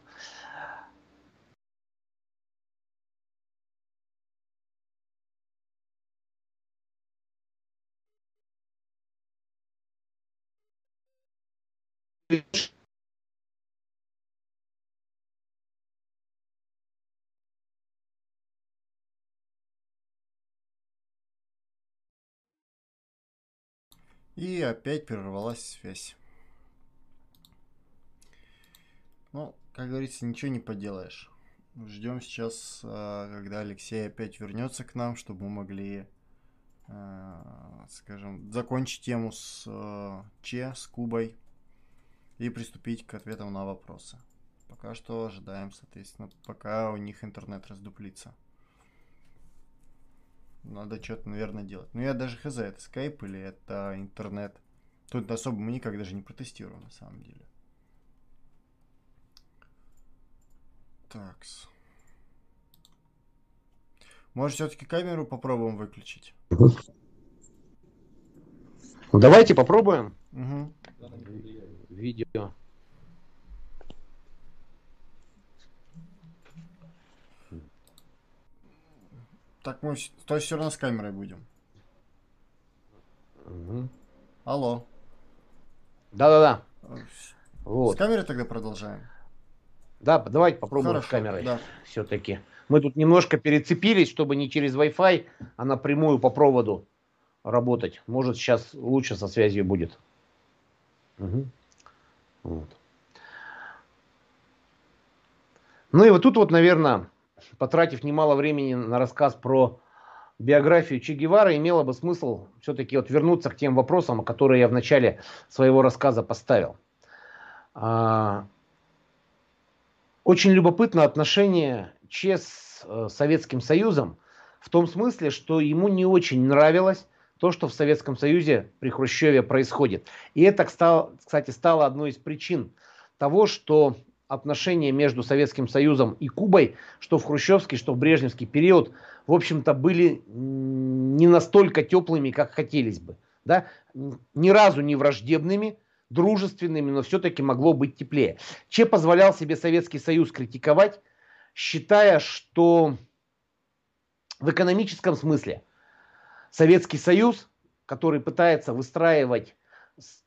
A: И опять прервалась связь. Ну, как говорится, ничего не поделаешь. Ждем сейчас, а, когда Алексей опять вернется к нам, чтобы мы могли, а, скажем, закончить тему с а, Че, с Кубой и приступить к ответам на вопросы. Пока что ожидаем, соответственно, пока у них интернет раздуплится. Надо что-то, наверное, делать. Ну, я даже хз, это скайп или это интернет. Тут особо мы никак даже не протестируем, на самом деле. Такс. Может, все-таки камеру попробуем выключить?
B: Давайте попробуем.
A: Угу.
B: Видео.
A: Так мы то есть все равно с камерой будем.
B: Угу.
A: Алло.
B: Да-да-да.
A: Вот. С камерой тогда продолжаем.
B: Да, давайте попробуем Хорошо, с камерой.
A: Да.
B: Все-таки. Мы тут немножко перецепились, чтобы не через Wi-Fi, а напрямую по проводу работать. Может, сейчас лучше со связью будет. Угу. Вот. Ну и вот тут вот, наверное, потратив немало времени на рассказ про биографию Че Гевара, имело бы смысл все-таки вот вернуться к тем вопросам, которые я в начале своего рассказа поставил. А, очень любопытно отношение Че с э, Советским Союзом в том смысле, что ему не очень нравилось то, что в Советском Союзе при Хрущеве происходит. И это, кстати, стало одной из причин того, что отношения между Советским Союзом и Кубой, что в хрущевский, что в брежневский период, в общем-то, были не настолько теплыми, как хотелось бы. Да? Ни разу не враждебными, дружественными, но все-таки могло быть теплее. Че позволял себе Советский Союз критиковать, считая, что в экономическом смысле Советский Союз, который пытается выстраивать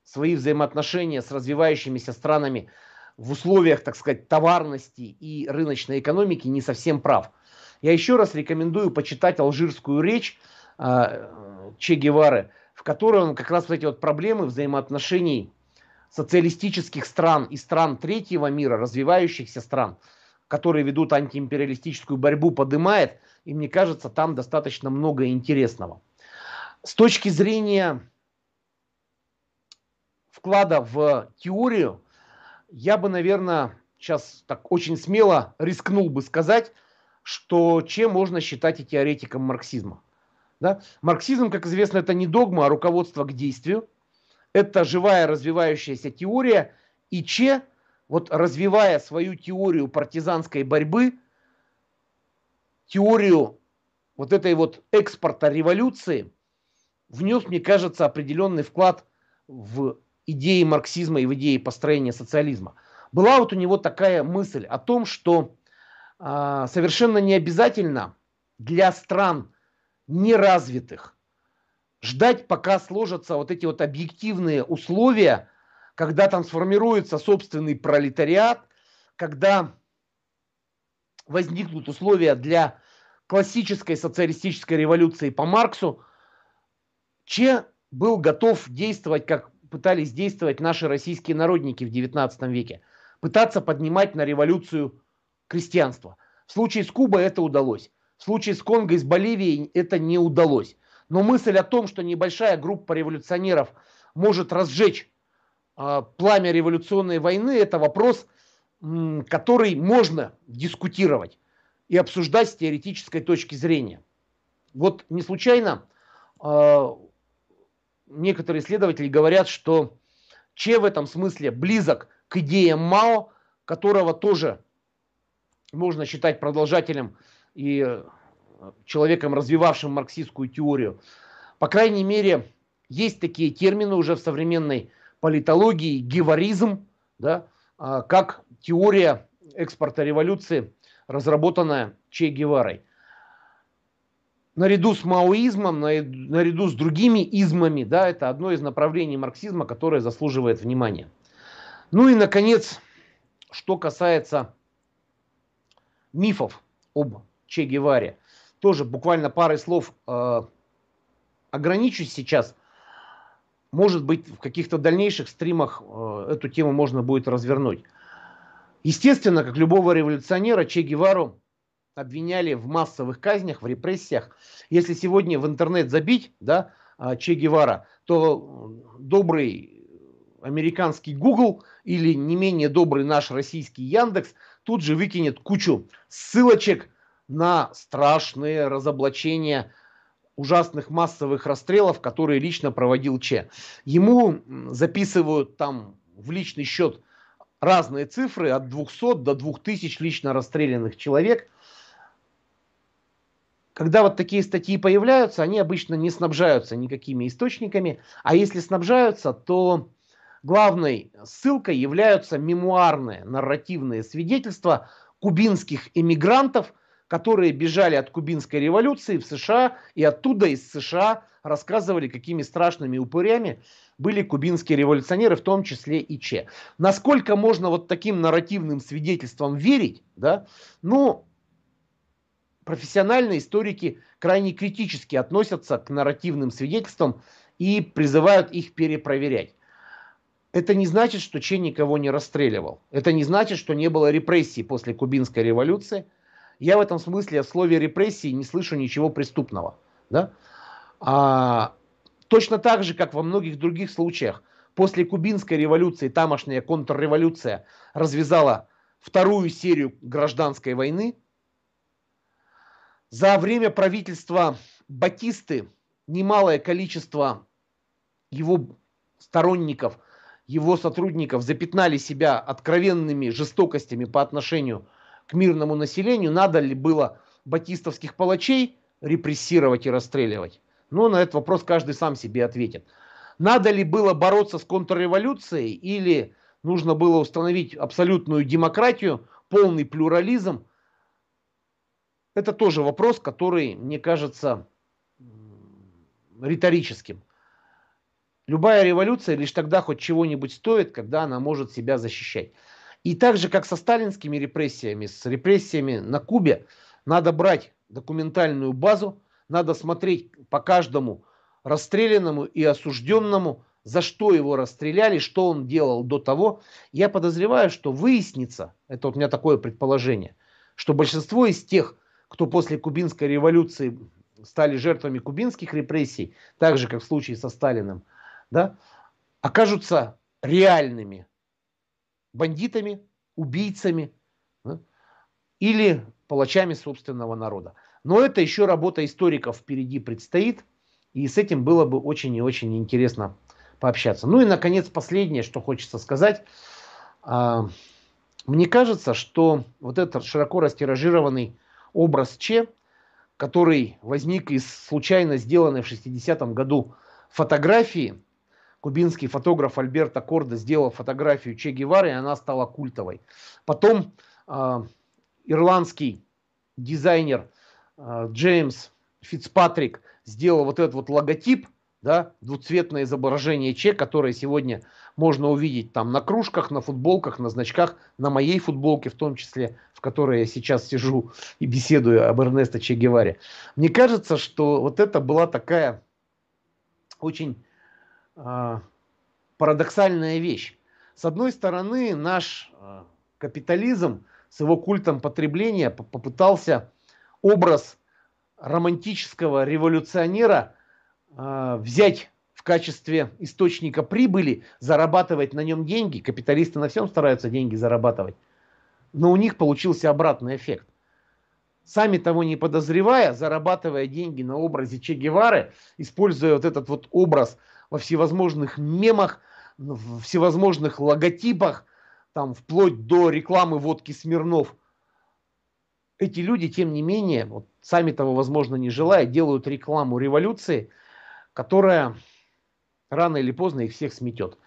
B: свои взаимоотношения с развивающимися странами в условиях, так сказать, товарности и рыночной экономики не совсем прав. Я еще раз рекомендую почитать алжирскую речь э, Че Гевары, в которой он как раз вот эти вот проблемы взаимоотношений социалистических стран и стран третьего мира, развивающихся стран, которые ведут антиимпериалистическую борьбу, поднимает, и мне кажется, там достаточно много интересного. С точки зрения вклада в теорию, я бы, наверное, сейчас так очень смело рискнул бы сказать, что чем можно считать и теоретиком марксизма. Да? Марксизм, как известно, это не догма, а руководство к действию. Это живая развивающаяся теория. И Че, вот развивая свою теорию партизанской борьбы, теорию вот этой вот экспорта революции, внес, мне кажется, определенный вклад в идеи марксизма и в идеи построения социализма. Была вот у него такая мысль о том, что э, совершенно не обязательно для стран неразвитых ждать, пока сложатся вот эти вот объективные условия, когда там сформируется собственный пролетариат, когда возникнут условия для классической социалистической революции по Марксу, Че был готов действовать как пытались действовать наши российские народники в XIX веке. Пытаться поднимать на революцию крестьянство. В случае с Кубой это удалось. В случае с Конго и с Боливией это не удалось. Но мысль о том, что небольшая группа революционеров может разжечь э, пламя революционной войны, это вопрос, м, который можно дискутировать и обсуждать с теоретической точки зрения. Вот не случайно э, некоторые исследователи говорят, что Че в этом смысле близок к идеям Мао, которого тоже можно считать продолжателем и э, человеком, развивавшим марксистскую теорию. По крайней мере, есть такие термины уже в современной политологии геваризм, да, а, как теория экспорта революции, разработанная Че Геварой. Наряду с маоизмом, наряду с другими измами, да, это одно из направлений марксизма, которое заслуживает внимания. Ну и, наконец, что касается мифов об Че Геваре, тоже буквально парой слов э, ограничусь сейчас. Может быть, в каких-то дальнейших стримах э, эту тему можно будет развернуть. Естественно, как любого революционера, Че Гевару обвиняли в массовых казнях, в репрессиях. Если сегодня в интернет забить да, э, Че Гевара, то добрый американский Google или не менее добрый наш российский Яндекс тут же выкинет кучу ссылочек на страшные разоблачения ужасных массовых расстрелов, которые лично проводил Че. Ему записывают там в личный счет разные цифры от 200 до 2000 лично расстрелянных человек. Когда вот такие статьи появляются, они обычно не снабжаются никакими источниками, а если снабжаются, то главной ссылкой являются мемуарные нарративные свидетельства кубинских эмигрантов, которые бежали от кубинской революции в США и оттуда из США рассказывали, какими страшными упырями были кубинские революционеры, в том числе и Че. Насколько можно вот таким нарративным свидетельствам верить, да? Ну, профессиональные историки крайне критически относятся к нарративным свидетельствам и призывают их перепроверять. Это не значит, что Че никого не расстреливал. Это не значит, что не было репрессий после Кубинской революции. Я в этом смысле в слове репрессии не слышу ничего преступного. Да? А, точно так же, как во многих других случаях, после Кубинской революции тамошняя контрреволюция развязала вторую серию гражданской войны. За время правительства Батисты немалое количество его сторонников – его сотрудников запятнали себя откровенными жестокостями по отношению к мирному населению, надо ли было батистовских палачей репрессировать и расстреливать? Ну, на этот вопрос каждый сам себе ответит. Надо ли было бороться с контрреволюцией или нужно было установить абсолютную демократию, полный плюрализм? Это тоже вопрос, который, мне кажется, риторическим. Любая революция лишь тогда хоть чего-нибудь стоит, когда она может себя защищать. И так же, как со сталинскими репрессиями, с репрессиями на Кубе, надо брать документальную базу, надо смотреть по каждому расстрелянному и осужденному, за что его расстреляли, что он делал до того. Я подозреваю, что выяснится, это вот у меня такое предположение, что большинство из тех, кто после кубинской революции стали жертвами кубинских репрессий, так же, как в случае со Сталиным – да, окажутся реальными бандитами, убийцами да, или палачами собственного народа. Но это еще работа историков впереди предстоит, и с этим было бы очень и очень интересно пообщаться. Ну и, наконец, последнее, что хочется сказать. А, мне кажется, что вот этот широко растиражированный образ Че, который возник из случайно сделанной в 60-м году фотографии кубинский фотограф Альберто Кордо сделал фотографию Че Гевары, и она стала культовой. Потом э, ирландский дизайнер э, Джеймс Фицпатрик сделал вот этот вот логотип, да, двуцветное изображение Че, которое сегодня можно увидеть там на кружках, на футболках, на значках, на моей футболке в том числе, которой я сейчас сижу и беседую об Эрнесто Че Геваре. Мне кажется, что вот это была такая очень а, парадоксальная вещь. С одной стороны, наш а, капитализм с его культом потребления попытался образ романтического революционера э, взять в качестве источника прибыли, зарабатывать на нем деньги. Капиталисты на всем стараются деньги зарабатывать. Но у них получился обратный эффект. Сами того не подозревая, зарабатывая деньги на образе Че Гевары, используя вот этот вот образ во всевозможных мемах, в всевозможных логотипах, там вплоть до рекламы водки Смирнов. Эти люди, тем не менее, вот сами того, возможно, не желая, делают рекламу революции, которая рано или поздно их всех сметет.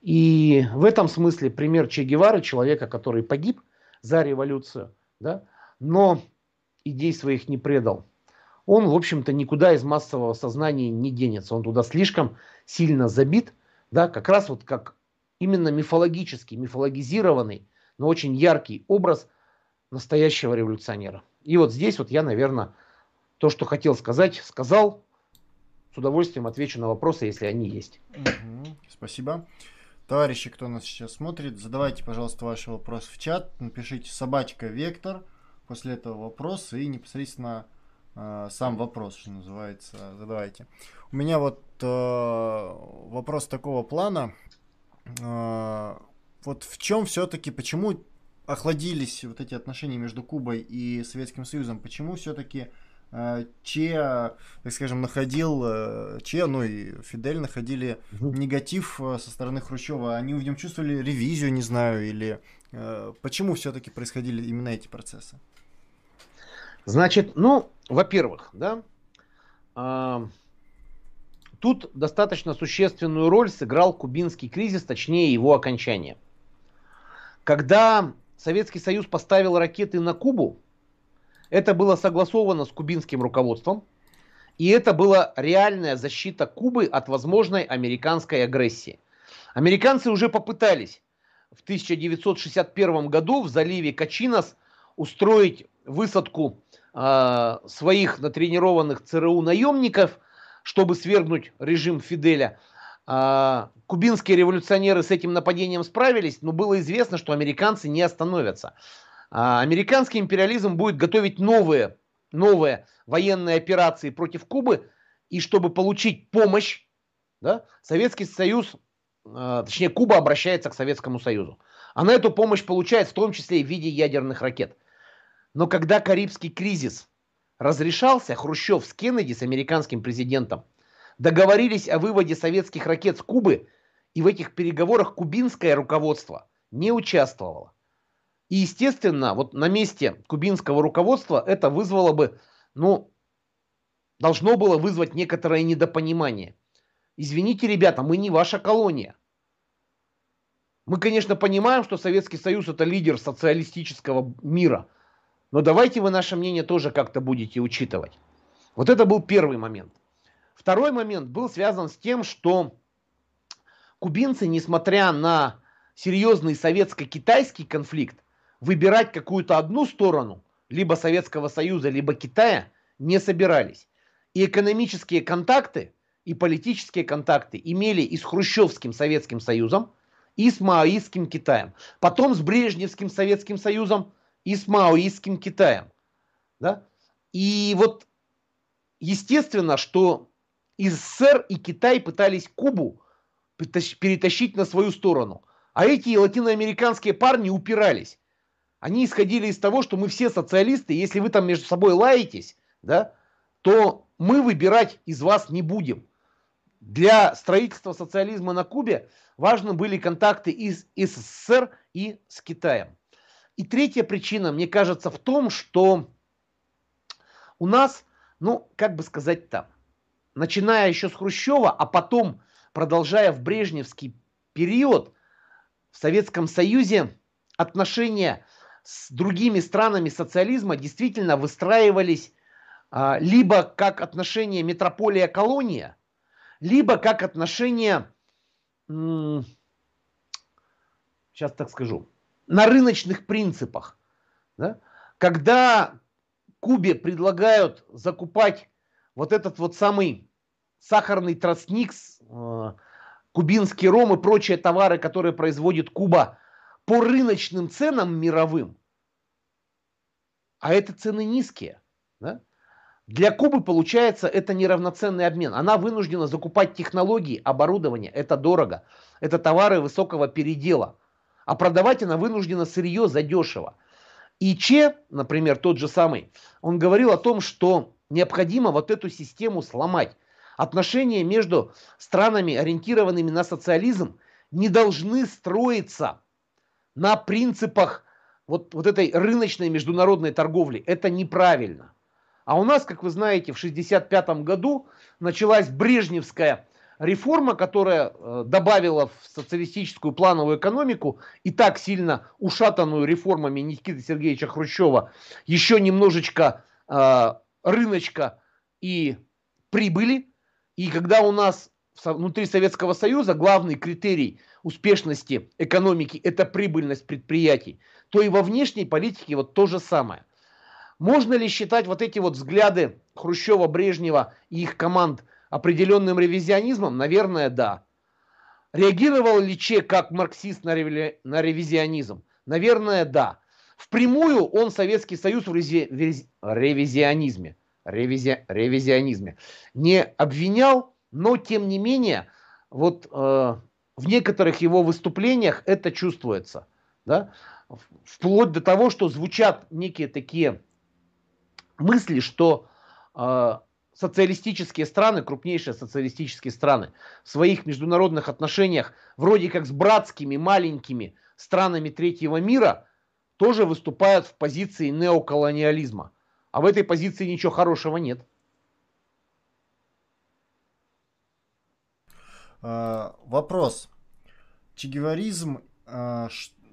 B: И в этом смысле пример Че Гевары, человека, который погиб за революцию, да, но идей своих не предал, он, в общем-то, никуда из массового сознания не денется. Он туда слишком сильно забит, да, как раз вот как именно мифологический, мифологизированный, но очень яркий образ настоящего революционера. И вот здесь вот я, наверное, то, что хотел сказать, сказал. С удовольствием отвечу на вопросы, если они есть.
A: Угу, спасибо. Товарищи, кто нас сейчас смотрит, задавайте, пожалуйста, ваши вопросы в чат. Напишите собачка Вектор. После этого вопрос и непосредственно э, сам вопрос, что называется, задавайте. У меня вот э, вопрос такого плана. Э, вот в чем все-таки, почему охладились вот эти отношения между Кубой и Советским Союзом? Почему все-таки Че, так скажем, находил, э, Че, ну и Фидель находили угу. негатив э, со стороны Хрущева. Они в нем чувствовали ревизию, не знаю, или почему все-таки происходили именно эти процессы?
B: Значит, ну, во-первых, да, э, тут достаточно существенную роль сыграл кубинский кризис, точнее его окончание. Когда Советский Союз поставил ракеты на Кубу, это было согласовано с кубинским руководством. И это была реальная защита Кубы от возможной американской агрессии. Американцы уже попытались в 1961 году в заливе Качинос устроить высадку э, своих натренированных ЦРУ наемников, чтобы свергнуть режим Фиделя. Э, кубинские революционеры с этим нападением справились, но было известно, что американцы не остановятся. А, американский империализм будет готовить новые, новые военные операции против Кубы, и чтобы получить помощь, да, Советский Союз, а, точнее Куба обращается к Советскому Союзу. Она эту помощь получает в том числе и в виде ядерных ракет. Но когда Карибский кризис разрешался, Хрущев с Кеннеди, с американским президентом, договорились о выводе советских ракет с Кубы, и в этих переговорах кубинское руководство не участвовало. И, естественно, вот на месте кубинского руководства это вызвало бы, ну, должно было вызвать некоторое недопонимание. Извините, ребята, мы не ваша колония. Мы, конечно, понимаем, что Советский Союз это лидер социалистического мира, но давайте вы наше мнение тоже как-то будете учитывать. Вот это был первый момент. Второй момент был связан с тем, что кубинцы, несмотря на серьезный советско-китайский конфликт, выбирать какую-то одну сторону, либо Советского Союза, либо Китая, не собирались. И экономические контакты, и политические контакты имели и с Хрущевским Советским Союзом, и с Маоистским Китаем. Потом с Брежневским Советским Союзом и с Маоистским Китаем. Да? И вот естественно, что и СССР и Китай пытались Кубу перетащить на свою сторону. А эти латиноамериканские парни упирались. Они исходили из того, что мы все социалисты, если вы там между собой лаетесь, да, то мы выбирать из вас не будем. Для строительства социализма на Кубе важны были контакты и с СССР, и с Китаем. И третья причина, мне кажется, в том, что у нас, ну, как бы сказать там, начиная еще с Хрущева, а потом продолжая в брежневский период, в Советском Союзе отношения с другими странами социализма действительно выстраивались а, либо как отношения метрополия-колония, либо как отношения, сейчас так скажу, на рыночных принципах. Да? Когда Кубе предлагают закупать вот этот вот самый сахарный тростник, э, кубинский ром и прочие товары, которые производит Куба по рыночным ценам мировым, а это цены низкие, да? Для Кубы получается это неравноценный обмен. Она вынуждена закупать технологии, оборудование. Это дорого. Это товары высокого передела. А продавать она вынуждена сырье задешево. И Че, например, тот же самый, он говорил о том, что необходимо вот эту систему сломать. Отношения между странами, ориентированными на социализм, не должны строиться на принципах вот, вот этой рыночной международной торговли. Это неправильно. А у нас, как вы знаете, в 1965 году началась брежневская реформа, которая э, добавила в социалистическую плановую экономику и так сильно ушатанную реформами Никиты Сергеевича Хрущева еще немножечко э, рыночка и прибыли. И когда у нас внутри Советского Союза главный критерий успешности экономики – это прибыльность предприятий, то и во внешней политике вот то же самое. Можно ли считать вот эти вот взгляды Хрущева, Брежнева и их команд определенным ревизионизмом? Наверное, да. Реагировал ли Че как марксист на, реви... на ревизионизм? Наверное, да. Впрямую он Советский Союз в рези... ревизионизме, ревизи... ревизионизме не обвинял, но тем не менее, вот э, в некоторых его выступлениях это чувствуется. Да? Вплоть до того, что звучат некие такие мысли, что э, социалистические страны, крупнейшие социалистические страны, в своих международных отношениях вроде как с братскими маленькими странами третьего мира тоже выступают в позиции неоколониализма. А в этой позиции ничего хорошего нет.
A: Вопрос. Чегеваризм а,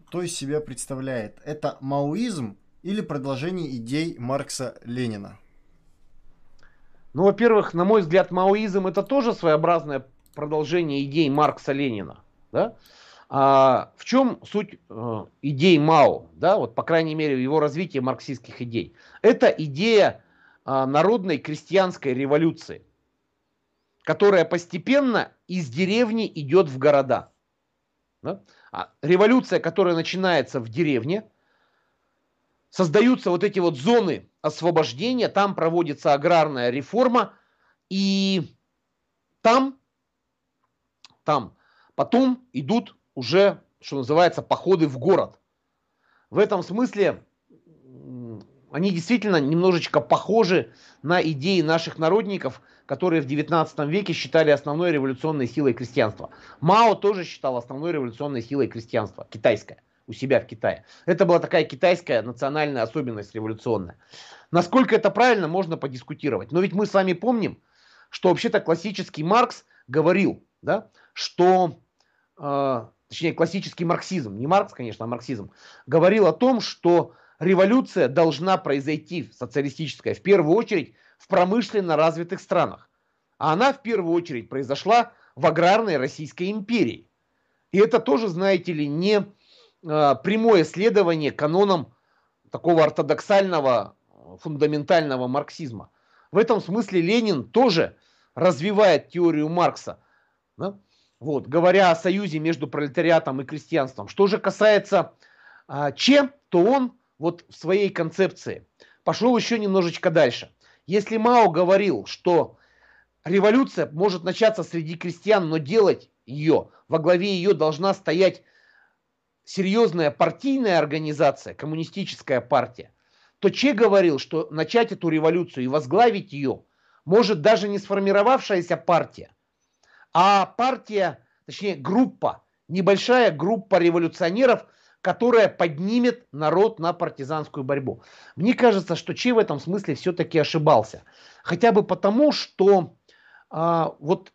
A: что из себя представляет? Это маоизм или продолжение идей Маркса Ленина?
B: Ну, во-первых, на мой взгляд, маоизм это тоже своеобразное продолжение идей Маркса Ленина. Да? А в чем суть э, идей Мао, да, вот по крайней мере в его развитии марксистских идей? Это идея э, народной крестьянской революции, которая постепенно из деревни идет в города. Да? А революция, которая начинается в деревне, создаются вот эти вот зоны освобождения, там проводится аграрная реформа, и там, там потом идут уже, что называется, походы в город. В этом смысле они действительно немножечко похожи на идеи наших народников, которые в 19 веке считали основной революционной силой крестьянства. Мао тоже считал основной революционной силой крестьянства, китайское, у себя в Китае. Это была такая китайская национальная особенность революционная. Насколько это правильно, можно подискутировать. Но ведь мы с вами помним, что вообще-то классический Маркс говорил, да, что, э, точнее классический марксизм, не Маркс, конечно, а марксизм, говорил о том, что революция должна произойти, социалистическая, в первую очередь в промышленно развитых странах. А она в первую очередь произошла в аграрной Российской империи. И это тоже, знаете ли, не э, прямое следование канонам такого ортодоксального, фундаментального марксизма. В этом смысле Ленин тоже развивает теорию Маркса, да? вот, говоря о союзе между пролетариатом и крестьянством. Что же касается э, Че, то он вот в своей концепции пошел еще немножечко дальше. Если Мао говорил, что революция может начаться среди крестьян, но делать ее, во главе ее должна стоять серьезная партийная организация, коммунистическая партия, то Че говорил, что начать эту революцию и возглавить ее может даже не сформировавшаяся партия, а партия, точнее группа, небольшая группа революционеров – которая поднимет народ на партизанскую борьбу. Мне кажется, что Че в этом смысле все-таки ошибался. Хотя бы потому, что а, вот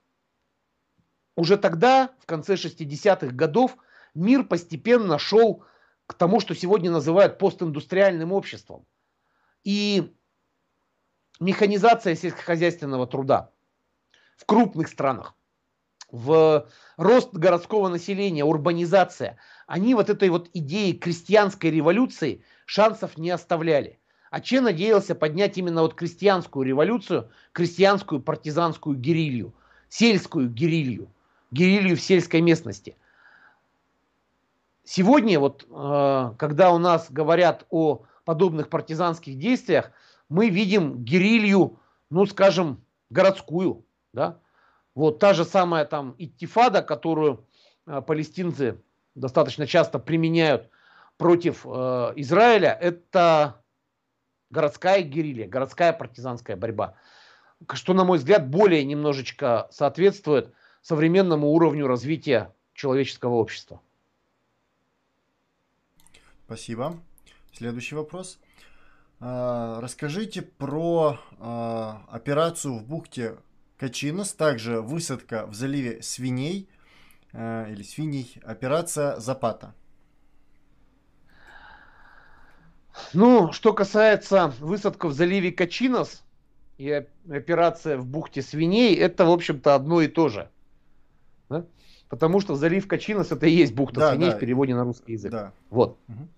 B: уже тогда, в конце 60-х годов, мир постепенно шел к тому, что сегодня называют постиндустриальным обществом. И механизация сельскохозяйственного труда в крупных странах, в рост городского населения, урбанизация – они вот этой вот идеи крестьянской революции шансов не оставляли. А Че надеялся поднять именно вот крестьянскую революцию, крестьянскую партизанскую герилью, сельскую герилью, герилью в сельской местности. Сегодня вот, э, когда у нас говорят о подобных партизанских действиях, мы видим герилью, ну, скажем, городскую, да, вот та же самая там Иттифада, которую э, палестинцы достаточно часто применяют против э, Израиля, это городская герилья, городская партизанская борьба. Что, на мой взгляд, более немножечко соответствует современному уровню развития человеческого общества.
A: Спасибо. Следующий вопрос. А, расскажите про а, операцию в бухте Качинос, также высадка в заливе свиней э, или свиней, операция Запата.
B: Ну, что касается высадка в заливе Качинос и операция в бухте свиней, это, в общем-то, одно и то же. Да? Потому что залив Качинос это и есть бухта да, свиней да. в переводе на русский язык. Да. Вот. Угу.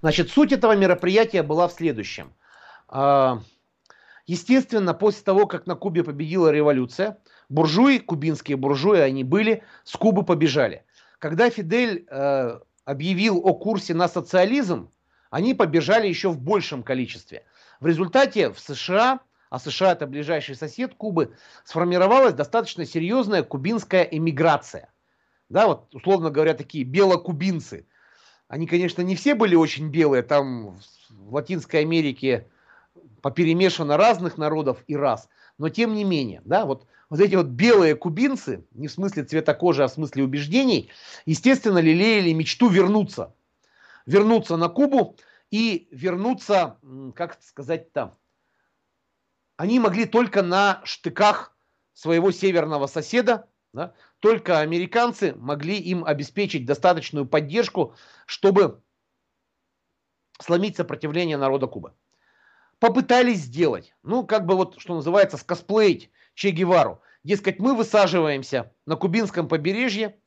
B: Значит, суть этого мероприятия была в следующем. А, естественно, после того, как на Кубе победила революция, буржуи, кубинские буржуи, они были, с Кубы побежали. Когда Фидель э, объявил о курсе на социализм, они побежали еще в большем количестве. В результате в США, а США это ближайший сосед Кубы, сформировалась достаточно серьезная кубинская эмиграция. Да, вот условно говоря, такие белокубинцы – они, конечно, не все были очень белые. Там в Латинской Америке поперемешано разных народов и рас. Но тем не менее, да, вот, вот эти вот белые кубинцы, не в смысле цвета кожи, а в смысле убеждений, естественно, лелеяли мечту вернуться. Вернуться на Кубу и вернуться, как сказать-то, они могли только на штыках своего северного соседа, да? Только американцы могли им обеспечить достаточную поддержку, чтобы сломить сопротивление народа Кубы. Попытались сделать, ну, как бы вот, что называется, скосплеить Че Гевару. Дескать, мы высаживаемся на кубинском побережье,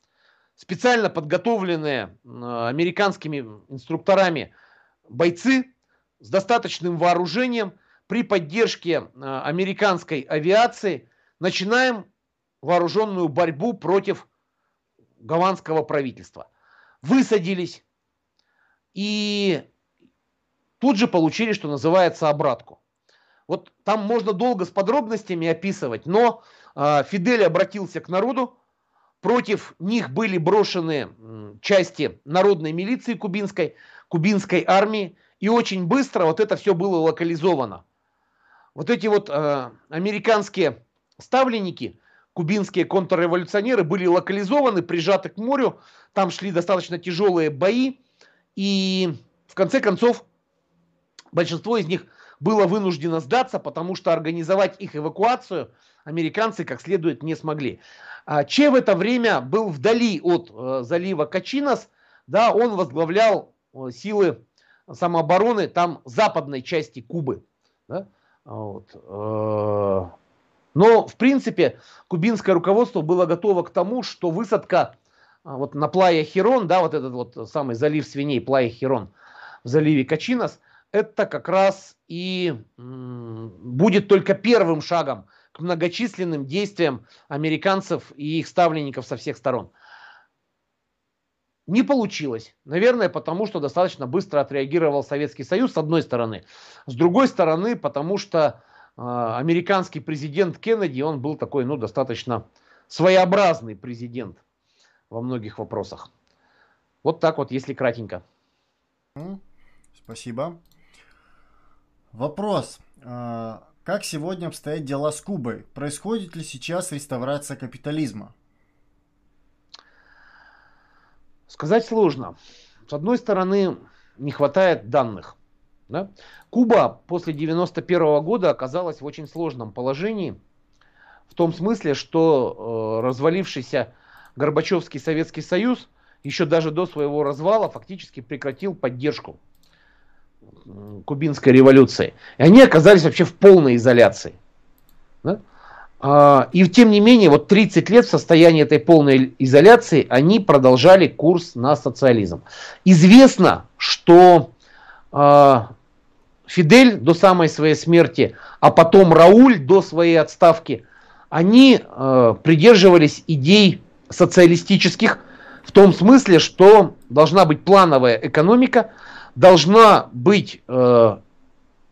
B: специально подготовленные американскими инструкторами бойцы с достаточным вооружением при поддержке американской авиации начинаем вооруженную борьбу против гаванского правительства. Высадились и тут же получили, что называется, обратку. Вот там можно долго с подробностями описывать, но э, Фидель обратился к народу, против них были брошены части народной милиции кубинской, кубинской армии, и очень быстро вот это все было локализовано. Вот эти вот э, американские ставленники, кубинские контрреволюционеры были локализованы, прижаты к морю, там шли достаточно тяжелые бои, и в конце концов большинство из них было вынуждено сдаться, потому что организовать их эвакуацию американцы как следует не смогли. А Че в это время был вдали от э, залива Качинос, да, он возглавлял э, силы самообороны там западной части Кубы. Да? Вот. Э, но, в принципе, кубинское руководство было готово к тому, что высадка а, вот на Плая Херон, да, вот этот вот самый залив свиней Плая Херон в заливе Качинос, это как раз и будет только первым шагом к многочисленным действиям американцев и их ставленников со всех сторон. Не получилось. Наверное, потому что достаточно быстро отреагировал Советский Союз, с одной стороны. С другой стороны, потому что а, американский президент Кеннеди, он был такой, ну, достаточно своеобразный президент во многих вопросах. Вот так вот, если кратенько.
A: Спасибо. Вопрос. А, как сегодня обстоят дела с Кубой? Происходит ли сейчас реставрация капитализма?
B: Сказать сложно. С одной стороны, не хватает данных. Да? Куба после 91 года оказалась в очень сложном положении, в том смысле, что э, развалившийся Горбачевский Советский Союз еще даже до своего развала фактически прекратил поддержку кубинской революции. И они оказались вообще в полной изоляции. Да? А, и тем не менее, вот 30 лет в состоянии этой полной изоляции они продолжали курс на социализм. Известно, что а, Фидель до самой своей смерти, а потом Рауль до своей отставки, они э, придерживались идей социалистических в том смысле, что должна быть плановая экономика, должна быть э,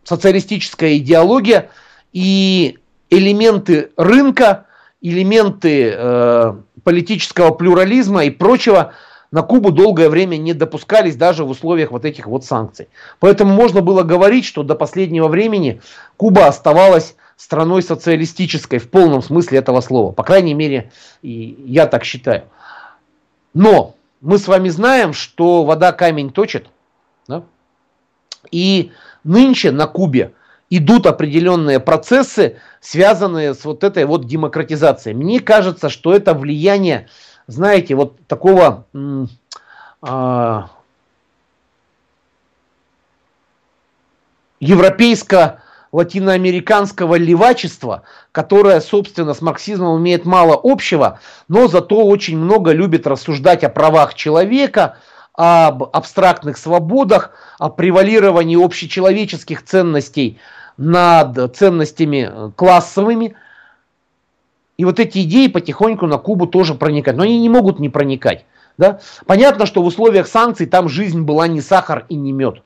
B: социалистическая идеология и элементы рынка, элементы э, политического плюрализма и прочего – на Кубу долгое время не допускались даже в условиях вот этих вот санкций. Поэтому можно было говорить, что до последнего времени Куба оставалась страной социалистической в полном смысле этого слова. По крайней мере, и я так считаю. Но мы с вами знаем, что вода камень точит. И нынче на Кубе идут определенные процессы, связанные с вот этой вот демократизацией. Мне кажется, что это влияние, знаете, вот такого а, европейско-латиноамериканского левачества, которое, собственно, с марксизмом имеет мало общего, но зато очень много любит рассуждать о правах человека, об абстрактных свободах, о превалировании общечеловеческих ценностей над ценностями классовыми. И вот эти идеи потихоньку на Кубу тоже проникают. Но они не могут не проникать. Да? Понятно, что в условиях санкций там жизнь была не сахар и не мед.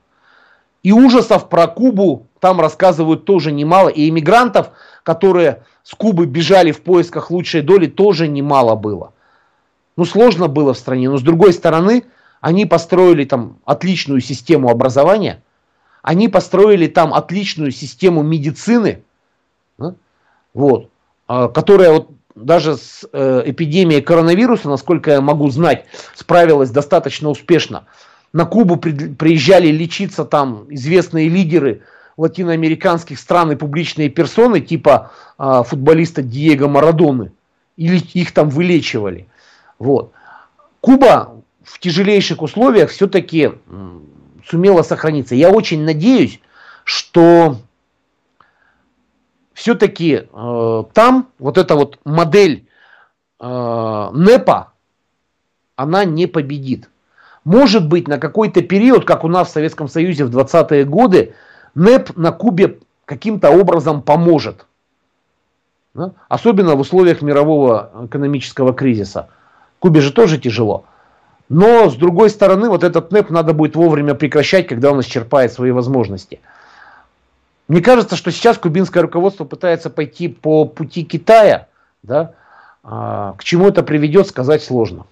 B: И ужасов про Кубу там рассказывают тоже немало. И иммигрантов, которые с Кубы бежали в поисках лучшей доли, тоже немало было. Ну, сложно было в стране. Но с другой стороны, они построили там отличную систему образования. Они построили там отличную систему медицины. Вот, а, которая вот даже с э, эпидемией коронавируса, насколько я могу знать, справилась достаточно успешно. На Кубу приезжали лечиться там известные лидеры латиноамериканских стран и публичные персоны, типа э, футболиста Диего Марадоны. Или их там вылечивали. Вот. Куба в тяжелейших условиях все-таки сумела сохраниться. Я очень надеюсь, что все-таки э, там вот эта вот модель э, НЭПа, она не победит. Может быть, на какой-то период, как у нас в Советском Союзе в 20-е годы, НЭП на Кубе каким-то образом поможет. Да? Особенно в условиях мирового экономического кризиса. Кубе же тоже тяжело. Но, с другой стороны, вот этот НЭП надо будет вовремя прекращать, когда он исчерпает свои возможности. Мне кажется, что сейчас кубинское руководство пытается пойти по пути Китая. Да? А, к чему это приведет, сказать сложно.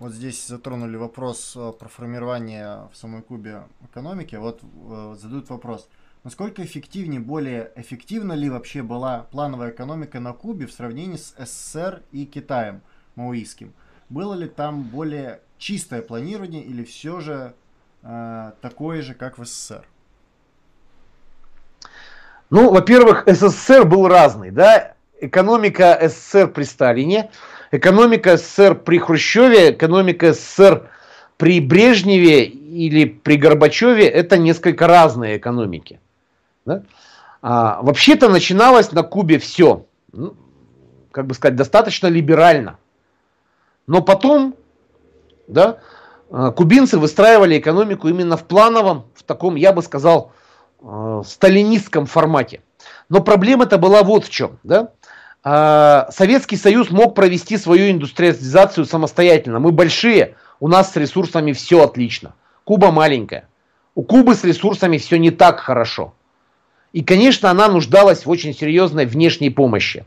A: Вот здесь затронули вопрос э, про формирование в самой Кубе экономики. Вот э, задают вопрос. Насколько эффективнее, более эффективна ли вообще была плановая экономика на Кубе в сравнении с СССР и Китаем маоистским? Было ли там более чистое планирование или все же э, такое же, как в СССР?
B: Ну, во-первых, СССР был разный, да? Экономика СССР при Сталине – Экономика СССР при Хрущеве, экономика СССР при Брежневе или при Горбачеве это несколько разные экономики. Да? А, вообще-то начиналось на Кубе все, ну, как бы сказать, достаточно либерально. Но потом, да, а, кубинцы выстраивали экономику именно в плановом, в таком, я бы сказал, э, сталинистском формате. Но проблема-то была вот в чем. Да? А, Советский Союз мог провести свою индустриализацию самостоятельно. Мы большие, у нас с ресурсами все отлично. Куба маленькая. У Кубы с ресурсами все не так хорошо. И, конечно, она нуждалась в очень серьезной внешней помощи.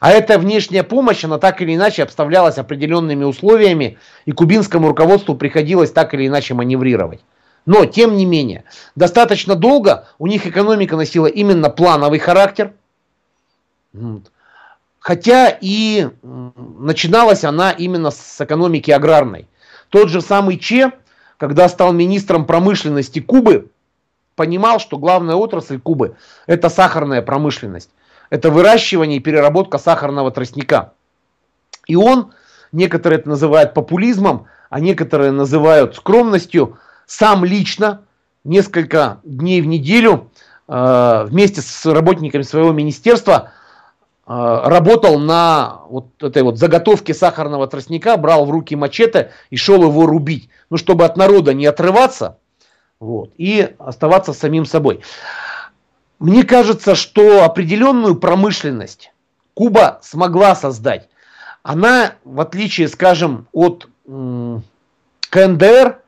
B: А эта внешняя помощь, она так или иначе обставлялась определенными условиями, и кубинскому руководству приходилось так или иначе маневрировать. Но, тем не менее, достаточно долго у них экономика носила именно плановый характер. Хотя и начиналась она именно с экономики аграрной. Тот же самый Че, когда стал министром промышленности Кубы, понимал, что главная отрасль Кубы – это сахарная промышленность. Это выращивание и переработка сахарного тростника. И он, некоторые это называют популизмом, а некоторые называют скромностью, сам лично несколько дней в неделю э, вместе с работниками своего министерства а, работал на вот этой вот заготовке сахарного тростника, брал в руки мачете и шел его рубить. Ну, чтобы от народа не отрываться вот, и оставаться самим собой. Мне кажется, что определенную промышленность Куба смогла создать. Она, в отличие, скажем, от КНДР,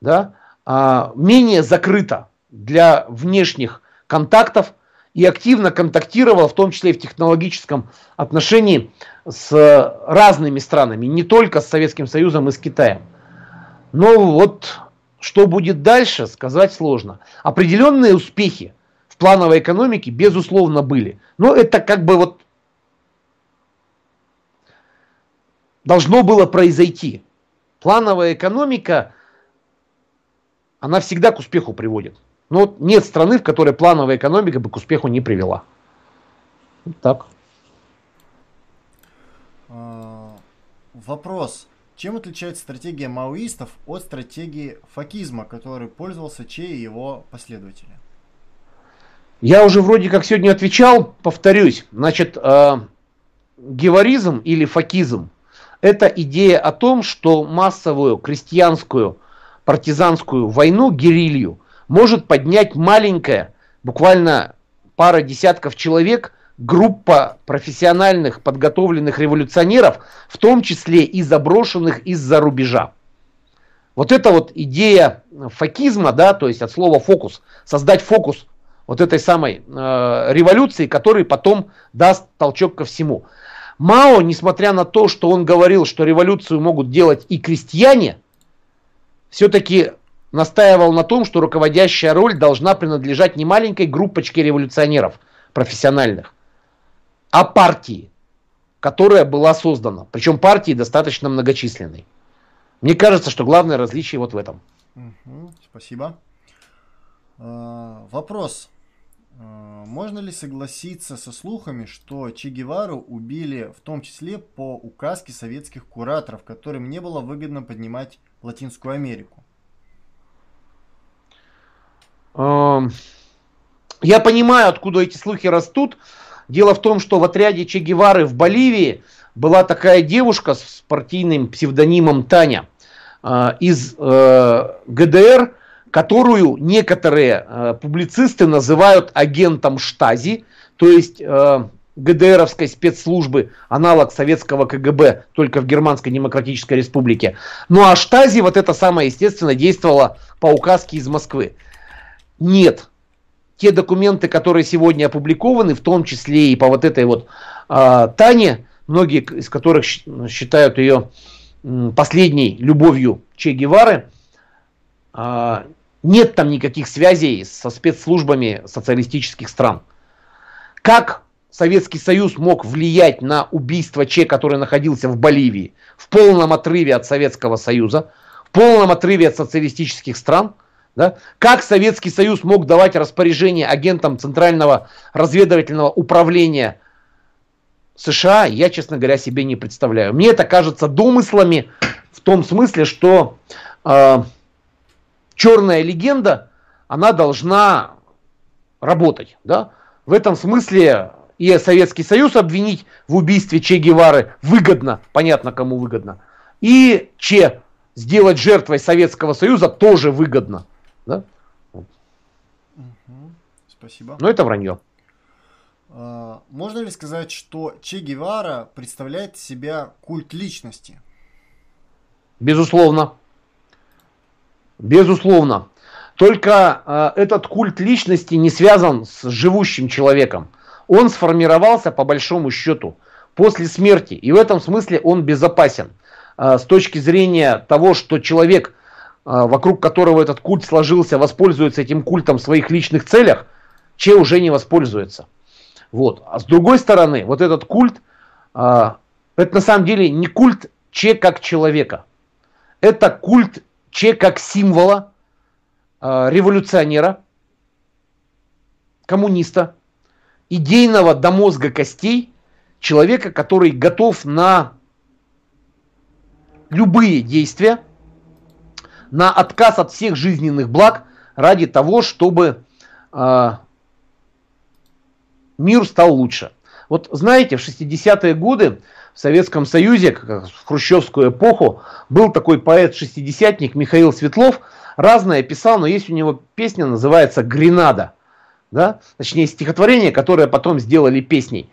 B: да, а, менее закрыта для внешних контактов, и активно контактировал, в том числе и в технологическом отношении, с разными странами, не только с Советским Союзом и с Китаем. Но вот что будет дальше, сказать сложно. Определенные успехи в плановой экономике, безусловно, были. Но это как бы вот должно было произойти. Плановая экономика, она всегда к успеху приводит. Но вот нет страны, в которой плановая экономика бы к успеху не привела. Вот так.
A: А, вопрос. Чем отличается стратегия маоистов от стратегии факизма, которой пользовался Че и его последователи?
B: Я уже вроде как сегодня отвечал, повторюсь. Значит, э, геваризм или факизм – это идея о том, что массовую крестьянскую партизанскую войну, герилью, может поднять маленькая, буквально пара десятков человек, группа профессиональных подготовленных революционеров, в том числе и заброшенных из-за рубежа. Вот эта вот идея фокизма, да, то есть от слова фокус, создать фокус вот этой самой э, революции, который потом даст толчок ко всему. Мао, несмотря на то, что он говорил, что революцию могут делать и крестьяне, все-таки настаивал на том, что руководящая роль должна принадлежать не маленькой группочке революционеров профессиональных, а партии, которая была создана. Причем партии достаточно многочисленной. Мне кажется, что главное различие вот в этом.
A: Угу, спасибо. А, вопрос. А, можно ли согласиться со слухами, что Че Гевару убили в том числе по указке советских кураторов, которым не было выгодно поднимать Латинскую Америку?
B: Я понимаю, откуда эти слухи растут. Дело в том, что в отряде Че Гевары в Боливии была такая девушка с партийным псевдонимом Таня а, из э, ГДР, которую некоторые э, публицисты называют агентом Штази, то есть э, ГДРовской спецслужбы, аналог советского КГБ, только в Германской Демократической Республике. Ну а Штази вот это самое, естественно, действовало по указке из Москвы. Нет. Те документы, которые сегодня опубликованы, в том числе и по вот этой вот э, Тане, многие из которых считают ее последней любовью Че Гевары, э, нет там никаких связей со спецслужбами социалистических стран. Как Советский Союз мог влиять на убийство Че, который находился в Боливии, в полном отрыве от Советского Союза, в полном отрыве от социалистических стран. Да? Как Советский Союз мог давать распоряжение агентам Центрального разведывательного управления США, я, честно говоря, себе не представляю. Мне это кажется домыслами в том смысле, что э, черная легенда, она должна работать. Да? В этом смысле и Советский Союз обвинить в убийстве Че Гевары выгодно, понятно кому выгодно, и Че сделать жертвой Советского Союза тоже выгодно. Да? Угу.
A: Спасибо.
B: Но это вранье.
A: А, можно ли сказать, что Че Гевара представляет себя культ личности?
B: Безусловно. Безусловно. Только э, этот культ личности не связан с живущим человеком он сформировался по большому счету после смерти. И в этом смысле он безопасен. А, с точки зрения того, что человек, вокруг которого этот культ сложился, воспользуется этим культом в своих личных целях, Че уже не воспользуется. Вот. А с другой стороны, вот этот культ, а, это на самом деле не культ Че как человека. Это культ Че как символа революционера, коммуниста, идейного до мозга костей человека, который готов на любые действия, на отказ от всех жизненных благ ради того, чтобы э, мир стал лучше. Вот знаете, в 60-е годы в Советском Союзе, в хрущевскую эпоху, был такой поэт-шестидесятник Михаил Светлов, разное писал, но есть у него песня, называется «Гренада» да, точнее стихотворение, которое потом сделали песней.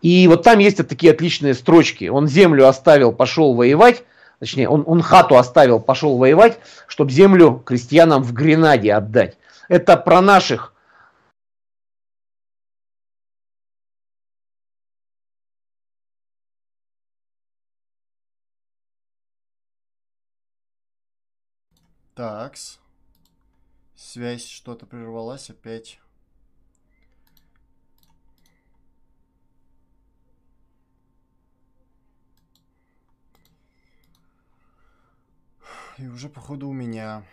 B: И вот там есть такие отличные строчки. Он землю оставил, пошел воевать, точнее, он, он хату оставил, пошел воевать, чтобы землю крестьянам в Гренаде отдать. Это про наших
A: Такс. Связь что-то прервалась опять. и уже, походу, у меня.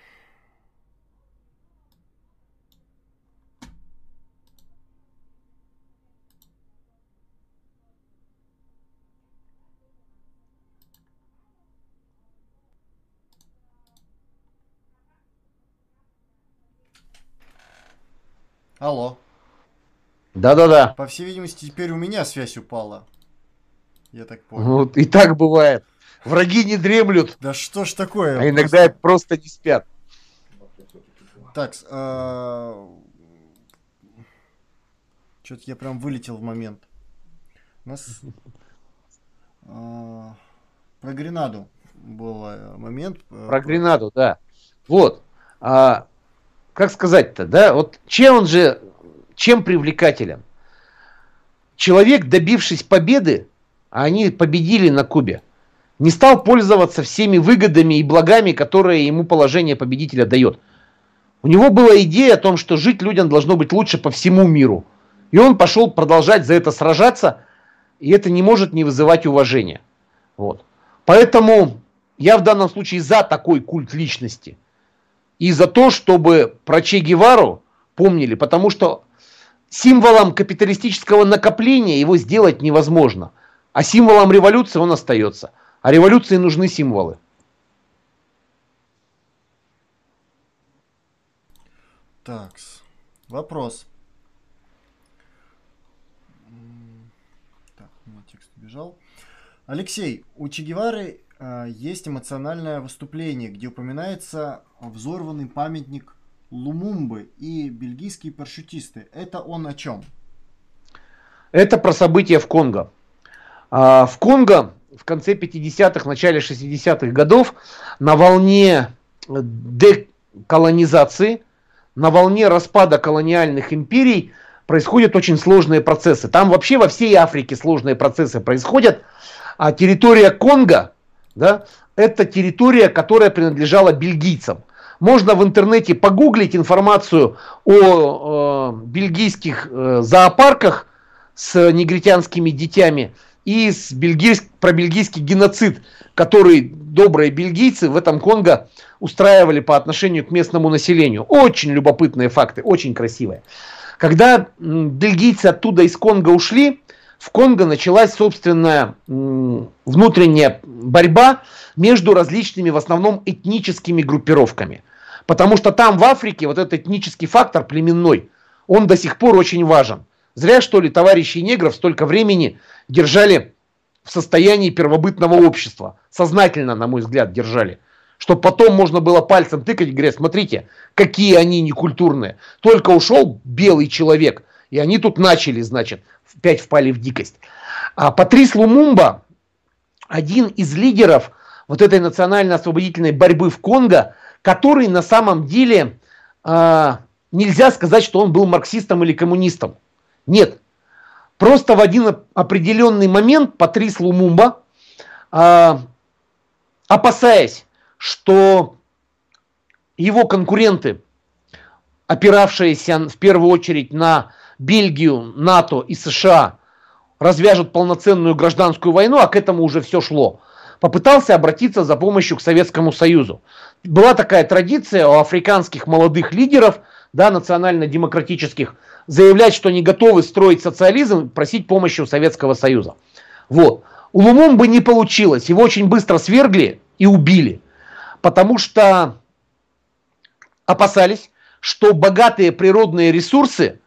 A: Алло.
B: Да-да-да.
A: По всей видимости, теперь у меня связь упала. Я так понял.
B: Ну, и так бывает. Враги не дремлют.
A: Да что ж такое?
B: А иногда просто, просто не спят.
A: Так, а... что-то я прям вылетел в момент. У нас а... про Гренаду был э, момент.
B: Э, про Гренаду, да. Вот. А, как сказать-то, да? Вот чем он же, чем привлекателен? Человек, добившись победы, а они победили на Кубе, не стал пользоваться всеми выгодами и благами, которые ему положение победителя дает. У него была идея о том, что жить людям должно быть лучше по всему миру. И он пошел продолжать за это сражаться, и это не может не вызывать уважения. Вот. Поэтому я в данном случае за такой культ личности. И за то, чтобы про Че Гевару помнили, потому что символом капиталистического накопления его сделать невозможно. А символом революции он остается. А революции нужны символы.
A: Так, вопрос. Так, у меня текст убежал. Алексей, у Че Гевары э, есть эмоциональное выступление, где упоминается взорванный памятник Лумумбы и бельгийские парашютисты. Это он о чем?
B: Это про события в Конго. А, в Конго в конце 50-х, начале 60-х годов на волне деколонизации, на волне распада колониальных империй происходят очень сложные процессы. Там вообще во всей Африке сложные процессы происходят. А территория Конго, да, это территория, которая принадлежала бельгийцам. Можно в интернете погуглить информацию о э, бельгийских э, зоопарках с негритянскими детьми и с бельгийск, про бельгийский геноцид, который добрые бельгийцы в этом Конго устраивали по отношению к местному населению. Очень любопытные факты, очень красивые. Когда бельгийцы оттуда из Конго ушли, в Конго началась собственная внутренняя борьба между различными, в основном, этническими группировками. Потому что там, в Африке, вот этот этнический фактор племенной, он до сих пор очень важен. Зря, что ли, товарищи негров столько времени держали в состоянии первобытного общества. Сознательно, на мой взгляд, держали. Чтобы потом можно было пальцем тыкать и говорить, смотрите, какие они некультурные. Только ушел белый человек, и они тут начали, значит, опять впали в дикость. А Патрис Лумумба, один из лидеров вот этой национально-освободительной борьбы в Конго, который на самом деле э, нельзя сказать, что он был марксистом или коммунистом. Нет. Просто в один определенный момент Патрис Лумумба, э, опасаясь, что его конкуренты, опиравшиеся в первую очередь на Бельгию, НАТО и США развяжут полноценную гражданскую войну, а к этому уже все шло, попытался обратиться за помощью к Советскому Союзу. Была такая традиция у африканских молодых лидеров, да, национально-демократических, заявлять, что они готовы строить социализм, просить помощи у Советского Союза. Вот. У Лумумбы не получилось, его очень быстро свергли и убили, потому что опасались, что богатые природные ресурсы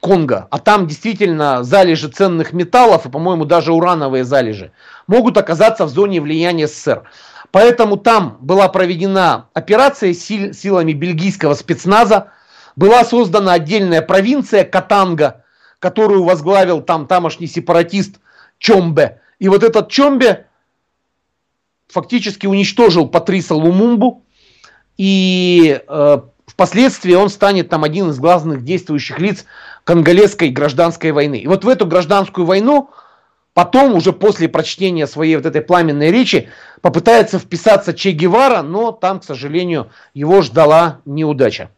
B: Конго, а там действительно залежи ценных металлов и, по-моему, даже урановые залежи, могут оказаться в зоне влияния СССР. Поэтому там была проведена операция сил, силами бельгийского спецназа, была создана отдельная провинция Катанга, которую возглавил там тамошний сепаратист Чомбе. И вот этот Чомбе фактически уничтожил Патриса Лумумбу, и э, впоследствии он станет там один из главных действующих лиц конголезской гражданской войны. И вот в эту гражданскую войну потом, уже после прочтения своей вот этой пламенной речи, попытается вписаться Че Гевара, но там, к сожалению, его ждала неудача.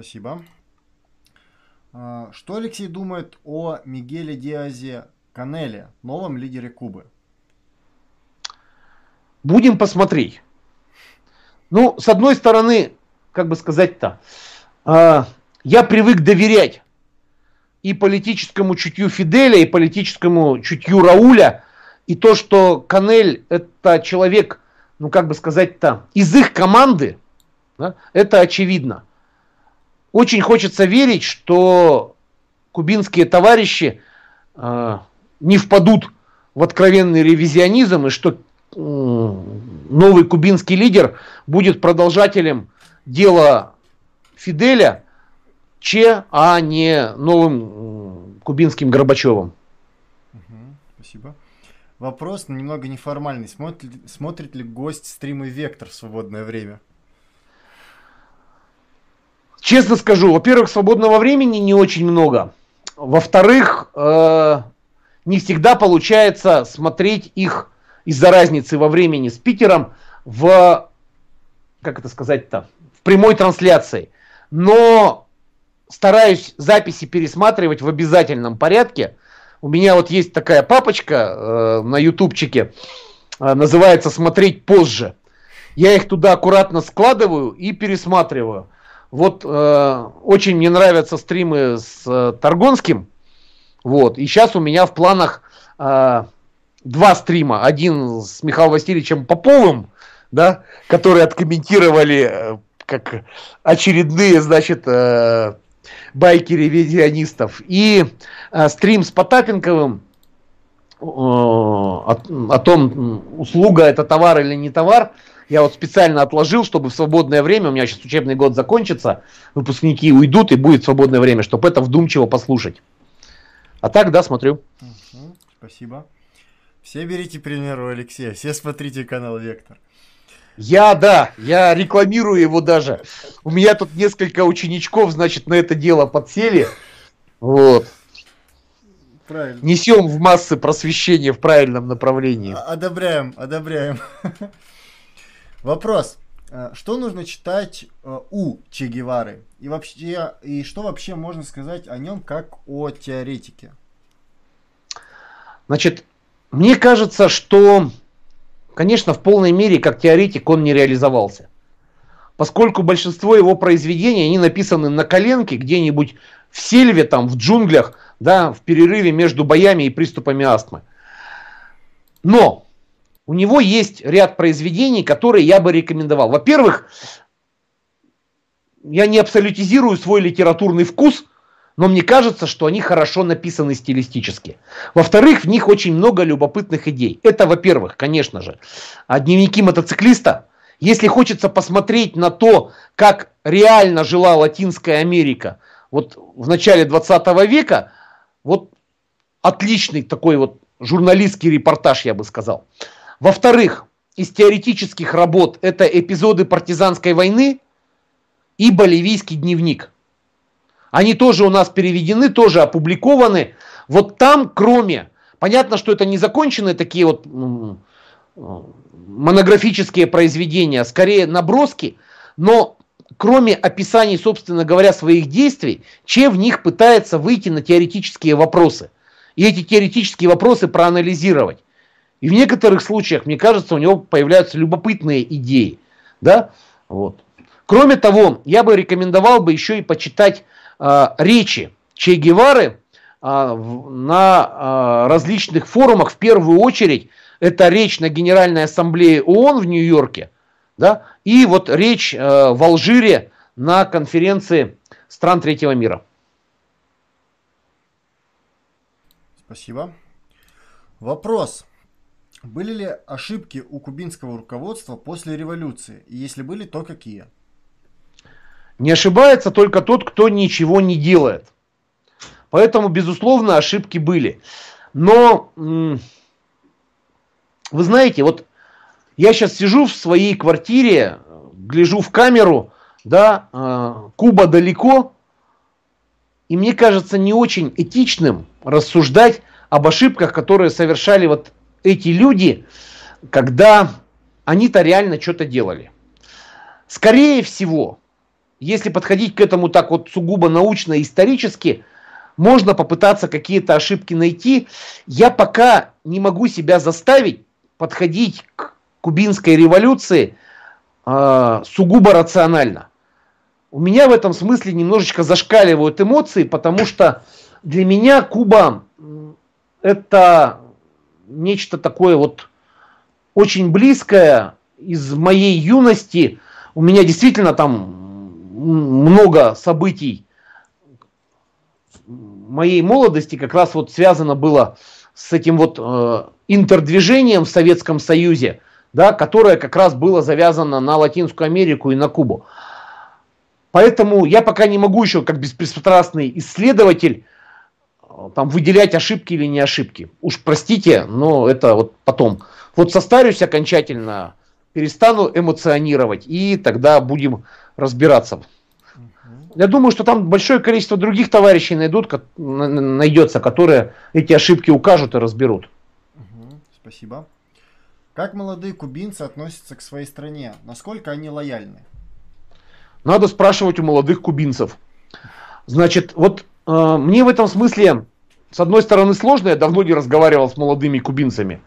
A: Спасибо. А, что Алексей думает о Мигеле Диазе Канеле, новом лидере Кубы?
B: Будем посмотреть. Ну, с одной стороны, как бы сказать-то, а, я привык доверять и политическому чутью Фиделя, и политическому чутью Рауля, и то, что Канель это человек, ну как бы сказать-то, из их команды, Да? Это очевидно. Очень хочется верить, что кубинские товарищи э, не впадут в откровенный ревизионизм и что э, новый кубинский лидер будет продолжателем дела Фиделя, Че, а не новым кубинским Горбачевым.
A: спасибо. Вопрос немного неформальный. Смотрит, смотрит ли гость стримы Вектор в свободное время?
B: Честно скажу, во-первых, свободного времени не очень много. Во-вторых, э, не всегда получается смотреть их из-за разницы во времени с Питером в, как это сказать-то, в прямой трансляции. Но стараюсь записи пересматривать в обязательном порядке. У меня вот есть такая папочка э, на ютубчике, э, называется «Смотреть позже». Я их туда аккуратно складываю и пересматриваю. Вот э, очень мне нравятся стримы с э, Таргонским. Вот. И сейчас у меня в планах э, два стрима. Один с Михаилом Васильевичем Поповым, да, которые откомментировали э, как очередные, значит, э, байки ревизионистов. И э, стрим с Потапенковым э, о, о том, услуга это товар или не товар. Я вот специально отложил, чтобы в свободное время, у меня сейчас учебный год закончится, выпускники уйдут и будет свободное время, чтобы это вдумчиво послушать. А так, да, смотрю.
A: Угу, спасибо. Все берите пример у Алексея, все смотрите канал Вектор.
B: Я, да, я рекламирую его даже. У меня тут несколько ученичков, значит, на это дело подсели. Вот. Правильно. Несем в массы просвещения в правильном направлении.
A: Одобряем, одобряем. Вопрос. Э, что нужно читать э, у Че Гевары? И вообще, и что вообще можно сказать о нем как о теоретике?
B: Значит, мне кажется, что Конечно, в полной мере, как теоретик, он не реализовался. Поскольку большинство его произведений, они написаны на коленке, где-нибудь в сельве, там, в джунглях, да, в перерыве между боями и приступами астмы. Но у него есть ряд произведений, которые я бы рекомендовал. Во-первых, я не абсолютизирую свой литературный вкус – но мне кажется, что они хорошо написаны стилистически. Во-вторых, в них очень много любопытных идей. Это, во-первых, конечно же, а дневники мотоциклиста. Если хочется посмотреть на то, как реально жила Латинская Америка вот в начале 20 века, вот отличный такой вот журналистский репортаж, я бы сказал. Во-вторых, из теоретических работ это эпизоды партизанской войны и боливийский дневник – они тоже у нас переведены, тоже опубликованы. Вот там, кроме, понятно, что это не законченные такие вот монографические произведения, скорее наброски, но кроме описаний, собственно говоря, своих действий, Че в них пытается выйти на теоретические вопросы. И эти теоретические вопросы проанализировать. И в некоторых случаях, мне кажется, у него появляются любопытные идеи. Да? Вот. Кроме того, я бы рекомендовал бы еще и почитать Э, речи Че Гевары э, на э, различных форумах, в первую очередь, это речь на Генеральной Ассамблее ООН в Нью-Йорке, да, и вот речь в Алжире на конференции стран третьего мира.
A: Спасибо. Вопрос. Были ли ошибки у кубинского руководства после революции? И если были, то какие?
B: Не ошибается только тот, кто ничего не делает. Поэтому, безусловно, ошибки были. Но, вы знаете, вот я сейчас сижу в своей квартире, гляжу в камеру, да, э, Куба далеко, и мне кажется не очень этичным рассуждать об ошибках, которые совершали вот эти люди, когда они-то реально что-то делали. Скорее всего, если подходить к этому так вот сугубо научно, исторически, можно попытаться какие-то ошибки найти. Я пока не могу себя заставить подходить к кубинской революции э, сугубо рационально. У меня в этом смысле немножечко зашкаливают эмоции, потому что для меня Куба это нечто такое вот очень близкое из моей юности, у меня действительно там много событий моей молодости как раз вот связано было с этим вот э, интердвижением в Советском Союзе, да, которое как раз было завязано на Латинскую Америку и на Кубу. Поэтому я пока не могу еще, как беспристрастный исследователь, там, выделять ошибки или не ошибки. Уж простите, но это вот потом. Вот состарюсь окончательно, перестану эмоционировать, и тогда будем разбираться. Я думаю, что там большое количество других товарищей найдут, найдется, которые эти ошибки укажут и разберут.
A: Спасибо. Как молодые кубинцы относятся к своей стране? Насколько они лояльны?
B: Надо спрашивать у молодых кубинцев. Значит, вот э, мне в этом смысле, с одной стороны, сложно, я давно не разговаривал с молодыми кубинцами.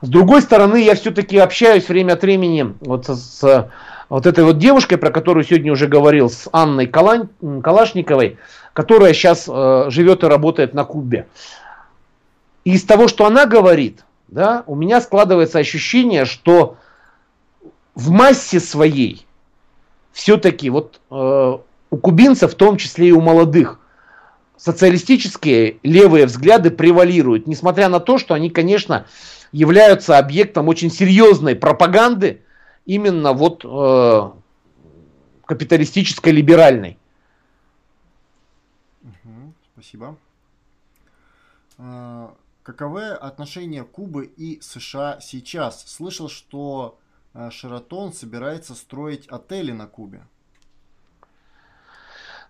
B: С другой стороны, я все-таки общаюсь время от времени вот с, с вот этой вот девушкой, про которую сегодня уже говорил, с Анной Калань, Калашниковой, которая сейчас э, живет и работает на Кубе. И из того, что она говорит, да, у меня складывается ощущение, что в массе своей все-таки вот э, у кубинцев, в том числе и у молодых, социалистические левые взгляды превалируют, несмотря на то, что они, конечно, являются объектом очень серьезной пропаганды, именно вот э, капиталистической либеральной.
A: Угу, спасибо. А, каковы отношения Кубы и США сейчас? Слышал, что э, Шератон собирается строить отели на Кубе.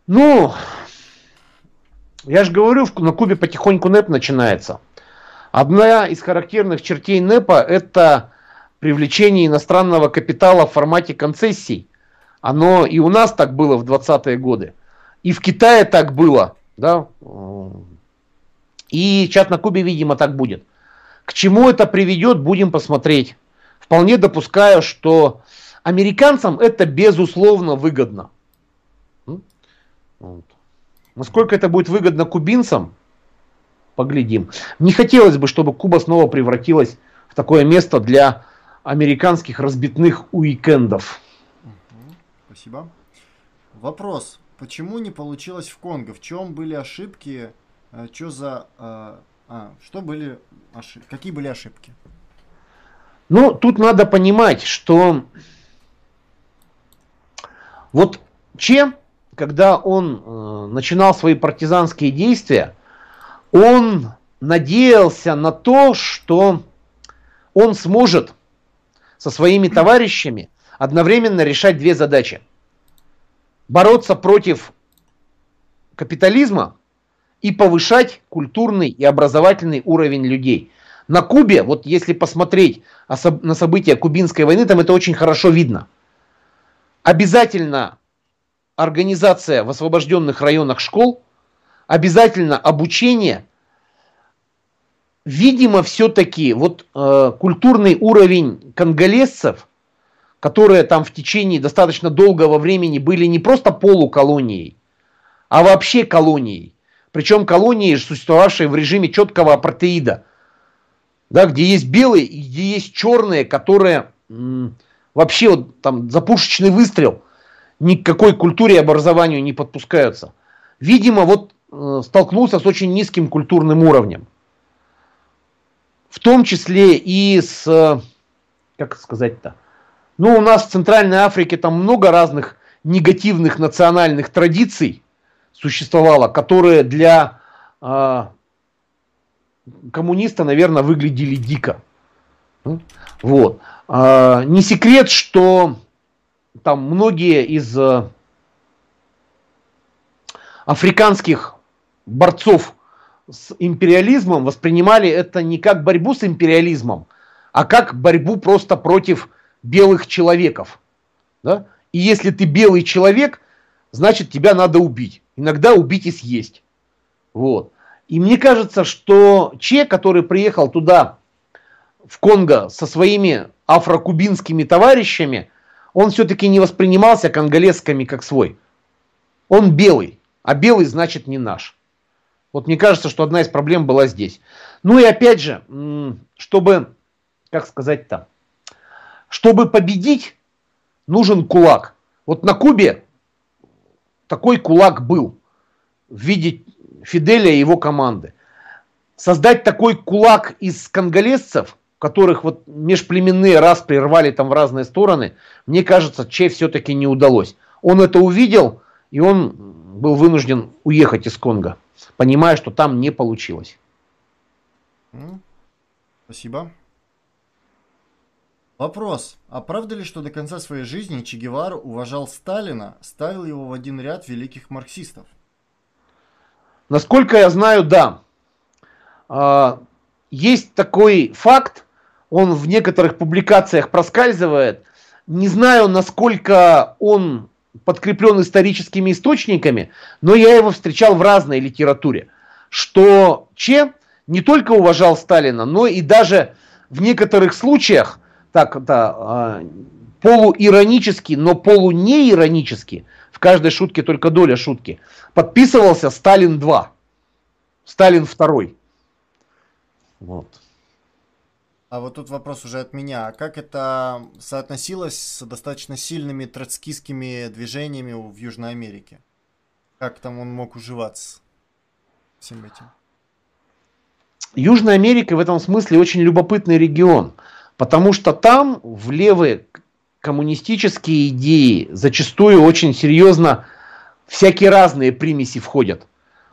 B: Ну, я же говорю, на Кубе потихоньку НЭП начинается. Одна из характерных чертей НЭПа это привлечение иностранного капитала в формате концессий. Оно и у нас так было в 20-е годы. И в Китае так было. Да? И сейчас на Кубе, видимо, так будет. К чему это приведет, будем посмотреть. Вполне допускаю, что американцам это безусловно выгодно. Вот. Насколько это будет выгодно кубинцам, поглядим. Не хотелось бы, чтобы Куба снова превратилась в такое место для американских разбитных уикендов.
A: Спасибо. Вопрос. Почему не получилось в Конго? В чем были ошибки? Э, что за... Э, а, что были ошибки? Какие были ошибки?
B: Ну, тут надо понимать, что вот Че, когда он э, начинал свои партизанские действия, он надеялся на то, что он сможет со своими товарищами одновременно решать две задачи. Бороться против капитализма и повышать культурный и образовательный уровень людей. На Кубе, вот если посмотреть на события Кубинской войны, там это очень хорошо видно. Обязательно организация в освобожденных районах школ, обязательно обучение видимо, все-таки вот э, культурный уровень конголезцев, которые там в течение достаточно долгого времени были не просто полуколонией, а вообще колонией. Причем колонии, существовавшие в режиме четкого апартеида. Да, где есть белые и где есть черные, которые м, вообще вот, там за пушечный выстрел ни к какой культуре и образованию не подпускаются. Видимо, вот э, столкнулся с очень низким культурным уровнем в том числе и с, как сказать-то, ну, у нас в Центральной Африке там много разных негативных национальных традиций существовало, которые для э, коммуниста, наверное, выглядели дико. Вот. Э, не секрет, что там многие из э, африканских борцов с империализмом воспринимали это не как борьбу с империализмом, а как борьбу просто против белых человеков. Да? И если ты белый человек, значит тебя надо убить. Иногда убить и съесть. Вот. И мне кажется, что Че, который приехал туда, в Конго, со своими афрокубинскими товарищами, он все-таки не воспринимался конголезскими как свой. Он белый, а белый значит не наш. Вот мне кажется, что одна из проблем была здесь. Ну и опять же, чтобы, как сказать-то, чтобы победить, нужен кулак. Вот на Кубе такой кулак был в виде Фиделя и его команды. Создать такой кулак из конголезцев, которых вот межплеменные раз прервали там в разные стороны, мне кажется, Че все-таки не удалось. Он это увидел, и он был вынужден уехать из Конго, понимая, что там не получилось.
A: Спасибо. Вопрос. А правда ли, что до конца своей жизни Че Гевара уважал Сталина, ставил его в один ряд великих марксистов?
B: Насколько я знаю, да. А, есть такой факт, он в некоторых публикациях проскальзывает. Не знаю, насколько он подкреплен историческими источниками, но я его встречал в разной литературе, что Че не только уважал Сталина, но и даже в некоторых случаях так да, а, полуиронически, но полунеиронически, в каждой шутке только доля шутки, подписывался Сталин 2, Сталин 2.
A: Вот. А вот тут вопрос уже от меня. А как это соотносилось с достаточно сильными троцкистскими движениями в Южной Америке? Как там он мог уживаться всем этим?
B: Южная Америка в этом смысле очень любопытный регион. Потому что там в левые коммунистические идеи зачастую очень серьезно всякие разные примеси входят.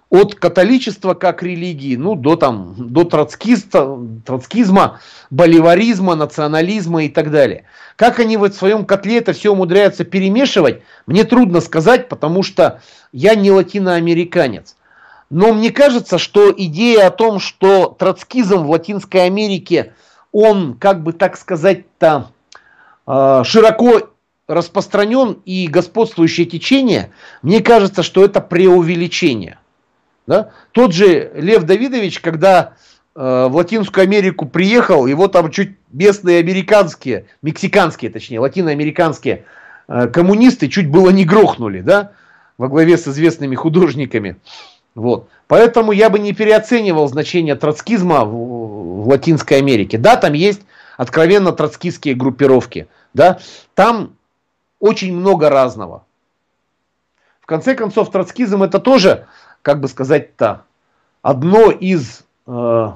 B: От католичества как религии, ну, до, там, до троцкиста, троцкизма, боливаризма, национализма и так далее. Как они в своем котле это все умудряются перемешивать, мне трудно сказать, потому что я не латиноамериканец. Но мне кажется, что идея о том, что троцкизм в Латинской Америке – он, как бы так сказать-то, а, широко распространен и господствующее течение, мне кажется, что это преувеличение. Да? Тот же Лев Давидович, когда э, в Латинскую Америку приехал, его там чуть местные американские, мексиканские, точнее, латиноамериканские э, коммунисты чуть было не грохнули, да, во главе с известными художниками. Вот. Поэтому я бы не переоценивал значение троцкизма в, в Латинской Америке. Да, там есть откровенно троцкистские группировки. Да, там очень много разного. В конце концов, троцкизм это тоже, как бы сказать-то, одно из э,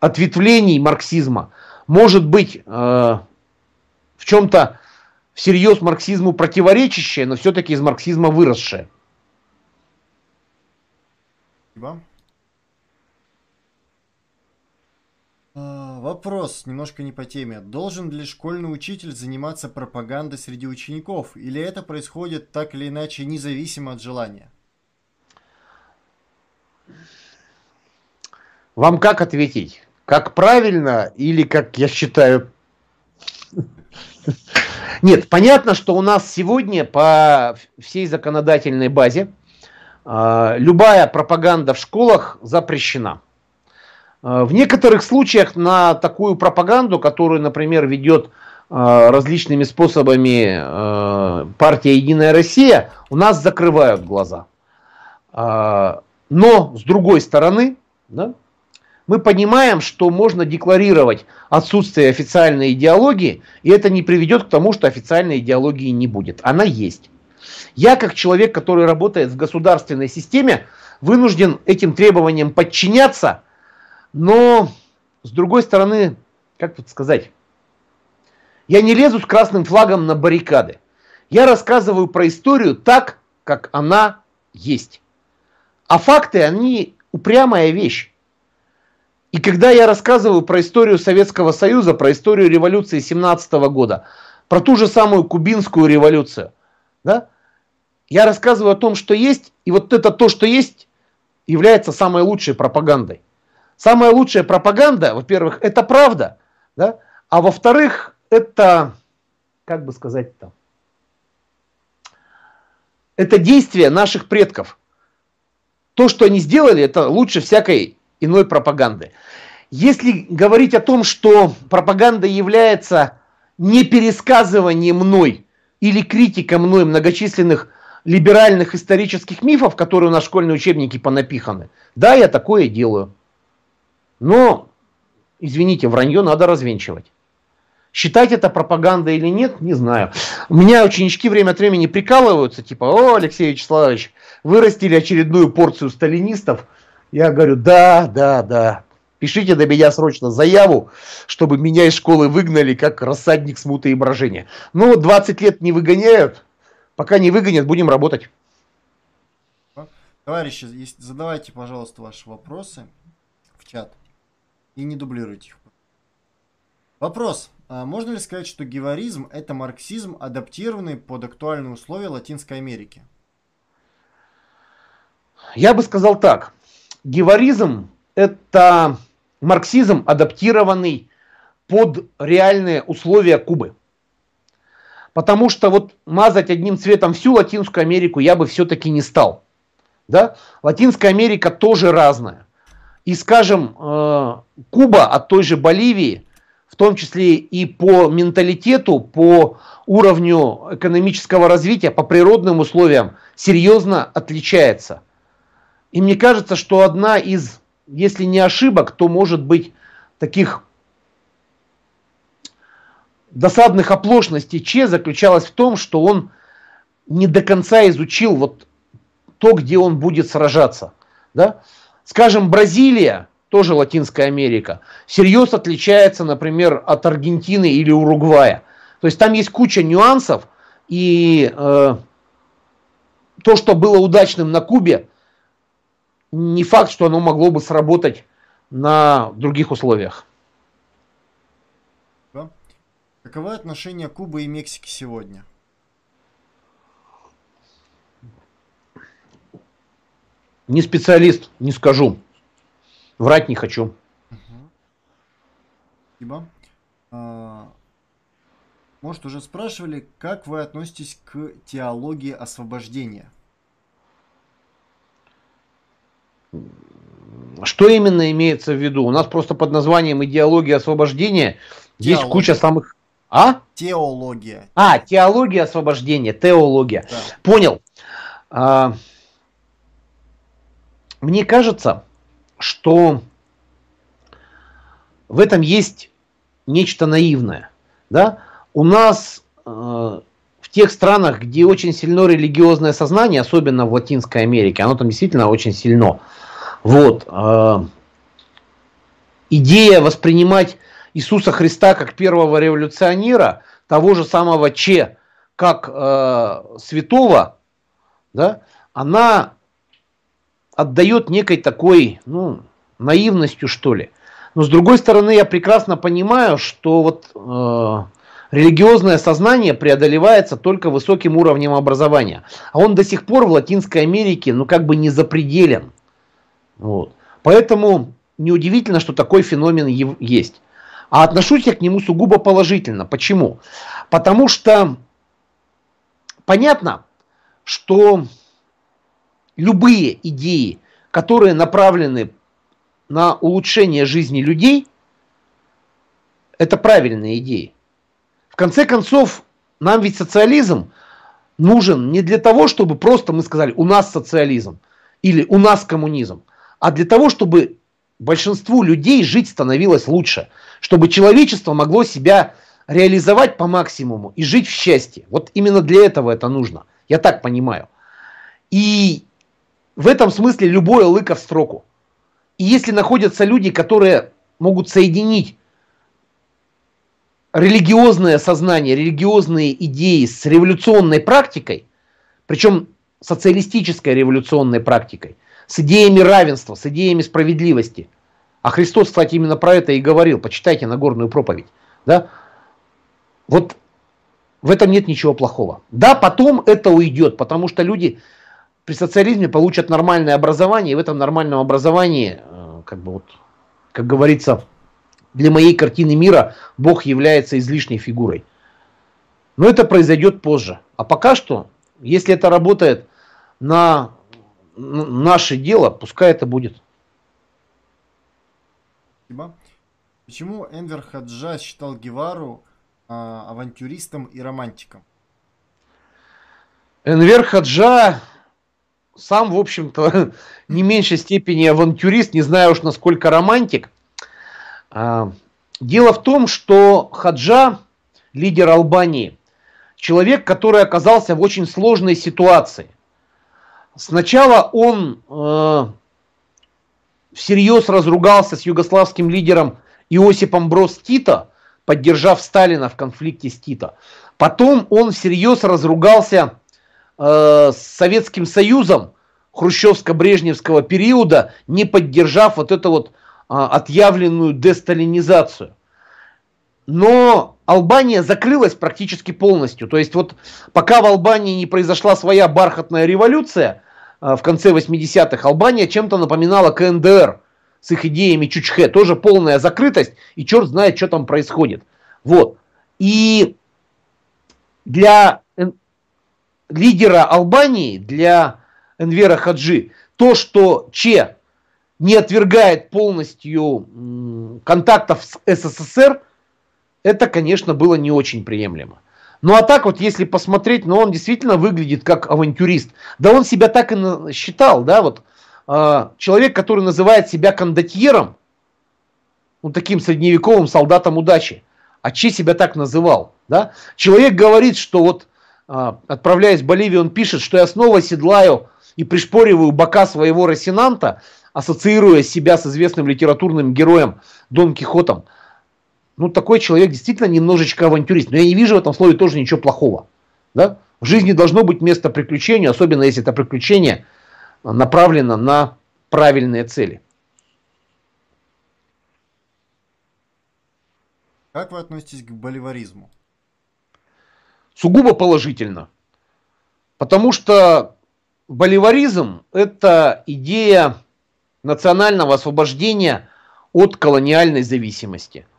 B: ответвлений марксизма. Может быть, э, в чем-то всерьез марксизму противоречащее, но все-таки из марксизма выросшее.
A: Спасибо. А, вопрос немножко не по теме. Должен ли школьный учитель заниматься пропагандой среди учеников? Или это происходит так или иначе независимо от желания?
B: Вам как ответить? Как правильно или как я считаю? Нет, понятно, что у нас сегодня по всей законодательной базе а, любая пропаганда в школах запрещена. А, в некоторых случаях на такую пропаганду, которую, например, ведет а, различными способами партия «Единая Россия», у нас закрывают глаза. Но, с другой стороны, да, мы понимаем, что можно декларировать отсутствие официальной идеологии, и это не приведет к тому, что официальной идеологии не будет. Она есть. Я, как человек, который работает в государственной системе, вынужден этим требованиям подчиняться, но, с другой стороны, как тут сказать, я не лезу с красным флагом на баррикады. Я рассказываю про историю так, как она есть. А факты, они упрямая вещь. И когда я рассказываю про историю Советского Союза, про историю революции 17 года, про ту же самую кубинскую революцию, да, я рассказываю о том, что есть, и вот это то, что есть, является самой лучшей пропагандой. Самая лучшая пропаганда, во-первых, это правда, да? а во-вторых, это, как бы сказать-то, это действие наших предков. То, что они сделали, это лучше всякой иной пропаганды. Если говорить о том, что пропаганда является не пересказыванием мной или критика мной многочисленных либеральных исторических мифов, которые у нас в школьные учебники понапиханы. Да, я такое делаю. Но, извините, вранье надо развенчивать. Считать это пропагандой или нет, не знаю. У меня ученички время от времени прикалываются, типа, о, Алексей Вячеславович, вырастили очередную порцию сталинистов. Я говорю, да, да, да. Пишите до меня срочно заяву, чтобы меня из школы выгнали как рассадник смуты и брожения. Ну, 20 лет не выгоняют. Пока не выгонят, будем работать.
A: Товарищи, задавайте, пожалуйста, ваши вопросы в чат и не дублируйте их. Вопрос. А можно ли сказать, что геваризм – это марксизм, адаптированный под актуальные условия Латинской Америки?
B: Я бы сказал так. Геваризм – это марксизм, адаптированный под реальные условия Кубы. Потому что вот мазать одним цветом всю Латинскую Америку я бы все-таки не стал. Да? Латинская Америка тоже разная. И, скажем, э, Куба от той же Боливии – в том числе и по менталитету, по уровню экономического развития, по природным условиям, серьезно отличается. И мне кажется, что одна из, если не ошибок, то может быть таких досадных оплошностей Че заключалась в том, что он не до конца изучил вот то, где он будет сражаться. Да? Скажем, Бразилия тоже Латинская Америка, серьезно отличается, например, от Аргентины или Уругвая. То есть там есть куча нюансов, и э, то, что было удачным на Кубе, не факт, что оно могло бы сработать на других условиях.
A: Да. Каковы отношения Кубы и Мексики сегодня?
B: Не специалист, не скажу. Врать не хочу.
A: Спасибо. А, может, уже спрашивали, как вы относитесь к теологии освобождения?
B: Что именно имеется в виду? У нас просто под названием идеология освобождения теология. есть куча самых...
A: А? Теология.
B: А, теология освобождения, теология. Да. Понял. А, мне кажется, что в этом есть нечто наивное. Да? У нас э, в тех странах, где очень сильно религиозное сознание, особенно в Латинской Америке, оно там действительно очень сильно. Вот, э, идея воспринимать Иисуса Христа как первого революционера, того же самого Че, как э, святого, да, она отдает некой такой, ну, наивностью, что ли. Но с другой стороны, я прекрасно понимаю, что вот э, религиозное сознание преодолевается только высоким уровнем образования. А он до сих пор в Латинской Америке, ну, как бы не запределен. Вот. Поэтому неудивительно, что такой феномен есть. А отношусь я к нему сугубо положительно. Почему? Потому что понятно, что любые идеи, которые направлены на улучшение жизни людей, это правильные идеи. В конце концов, нам ведь социализм нужен не для того, чтобы просто мы сказали, у нас социализм или у нас коммунизм, а для того, чтобы большинству людей жить становилось лучше, чтобы человечество могло себя реализовать по максимуму и жить в счастье. Вот именно для этого это нужно. Я так понимаю. И в этом смысле любое лыко в строку. И если находятся люди, которые могут соединить религиозное сознание, религиозные идеи с революционной практикой, причем социалистической революционной практикой, с идеями равенства, с идеями справедливости. А Христос, кстати, именно про это и говорил. Почитайте Нагорную проповедь. Да? Вот в этом нет ничего плохого. Да, потом это уйдет, потому что люди при социализме получат нормальное образование, и в этом нормальном образовании, э, как бы вот, как говорится, для моей картины мира Бог является излишней фигурой. Но это произойдет позже. А пока что, если это работает на наше дело, пускай это будет.
A: Спасибо. Почему Энвер Хаджа считал Гевару а, авантюристом и романтиком?
B: Энвер Хаджа сам, в общем-то, не меньшей степени авантюрист, не знаю уж насколько романтик. А, дело в том, что Хаджа, лидер Албании, человек, который оказался в очень сложной ситуации. Сначала он э, всерьез разругался с югославским лидером Иосипом Брос Тита, поддержав Сталина в конфликте с Тита. Потом он всерьез разругался э, с Советским Союзом хрущевско-брежневского периода, не поддержав вот эту вот э, отъявленную десталинизацию. Но Албания закрылась практически полностью. То есть вот пока в Албании не произошла своя бархатная революция э, в конце 80-х, Албания чем-то напоминала КНДР с их идеями Чучхе. Тоже полная закрытость, и черт знает, что там происходит. Вот. И для лидера Албании, для Энвера Хаджи, то, что Че не отвергает полностью контактов с СССР, это, конечно, было не очень приемлемо. Ну а так вот, если посмотреть, ну он действительно выглядит как авантюрист. Да он себя так и считал, да, вот э, человек, который называет себя кондотьером, ну таким средневековым солдатом удачи. А Че себя так называл, да? Человек говорит, что вот отправляясь в Боливию, он пишет, что я снова седлаю и пришпориваю бока своего Росинанта, ассоциируя себя с известным литературным героем Дон Кихотом ну, такой человек действительно немножечко авантюрист. Но я не вижу в этом слове тоже ничего плохого. Да? В жизни должно быть место приключения, особенно если это приключение направлено на правильные цели.
A: Как вы относитесь к боливаризму?
B: Сугубо положительно. Потому что боливаризм – это идея национального освобождения от колониальной зависимости –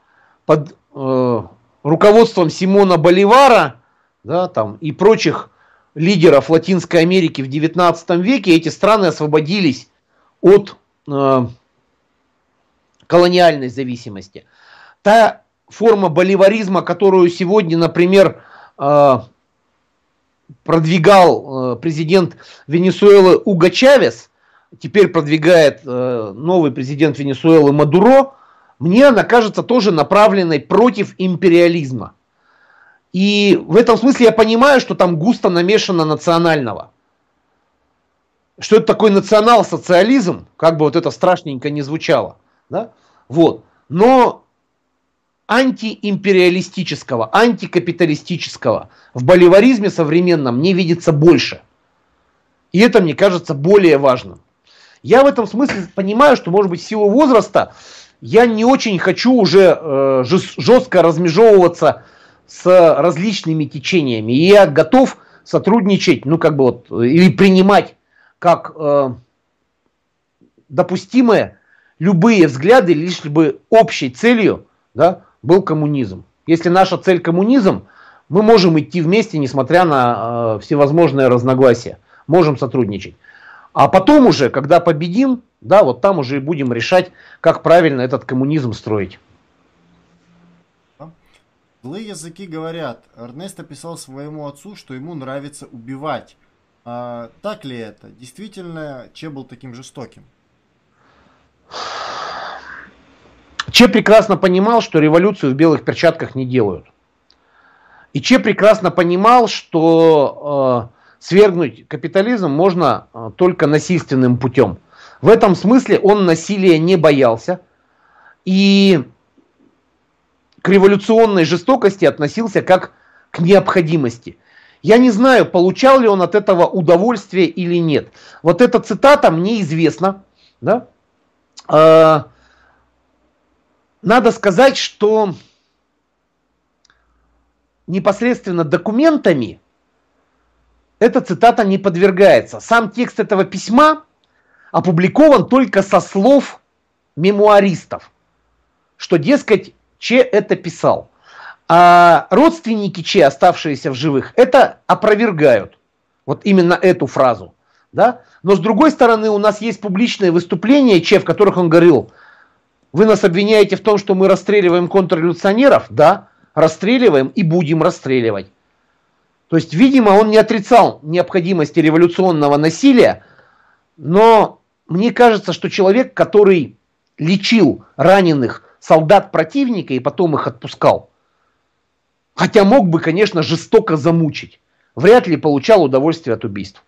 B: под э, руководством Симона Боливара да, там, и прочих лидеров Латинской Америки в 19 веке эти страны освободились от э, колониальной зависимости. Та форма боливаризма, которую сегодня, например, продвигал э, президент Венесуэлы Уго Чавес, теперь продвигает э, новый президент Венесуэлы Мадуро, мне она кажется тоже направленной против империализма. И в этом смысле я понимаю, что там густо намешано национального. Что это такой национал-социализм, как бы вот это страшненько не звучало. Да? Вот. Но антиимпериалистического, антикапиталистического в боливаризме современном не видится больше. И это, мне кажется, более важным. Я в этом смысле понимаю, что, может быть, в силу возраста я не очень хочу уже э, жестко размежевываться с различными течениями. И я готов сотрудничать, ну как бы вот, или принимать как э, допустимые любые взгляды, лишь бы общей целью да, был коммунизм. Если наша цель коммунизм, мы можем идти вместе, несмотря на э, всевозможные разногласия. Можем сотрудничать. А потом уже, когда победим, да, вот там уже и будем решать, как правильно этот коммунизм строить.
A: Злые языки говорят, Эрнест описал своему отцу, что ему нравится убивать. А, так ли это? Действительно, Че был таким жестоким?
B: Че прекрасно понимал, что революцию в белых перчатках не делают. И Че прекрасно понимал, что э, свергнуть капитализм можно э, только насильственным путем. В этом смысле он насилия не боялся и к революционной жестокости относился как к необходимости. Я не знаю, получал ли он от этого удовольствие или нет. Вот эта цитата мне известна. Да? Надо сказать, что непосредственно документами эта цитата не подвергается. Сам текст этого письма опубликован только со слов мемуаристов, что, дескать, Че это писал. А родственники Че, оставшиеся в живых, это опровергают. Вот именно эту фразу. Да? Но с другой стороны, у нас есть публичные выступления Че, в которых он говорил, вы нас обвиняете в том, что мы расстреливаем контрреволюционеров? Да, расстреливаем и будем расстреливать. То есть, видимо, он не отрицал необходимости революционного насилия, но мне кажется, что человек, который лечил раненых солдат противника и потом их отпускал. Хотя мог бы, конечно, жестоко замучить. Вряд ли получал удовольствие от убийств.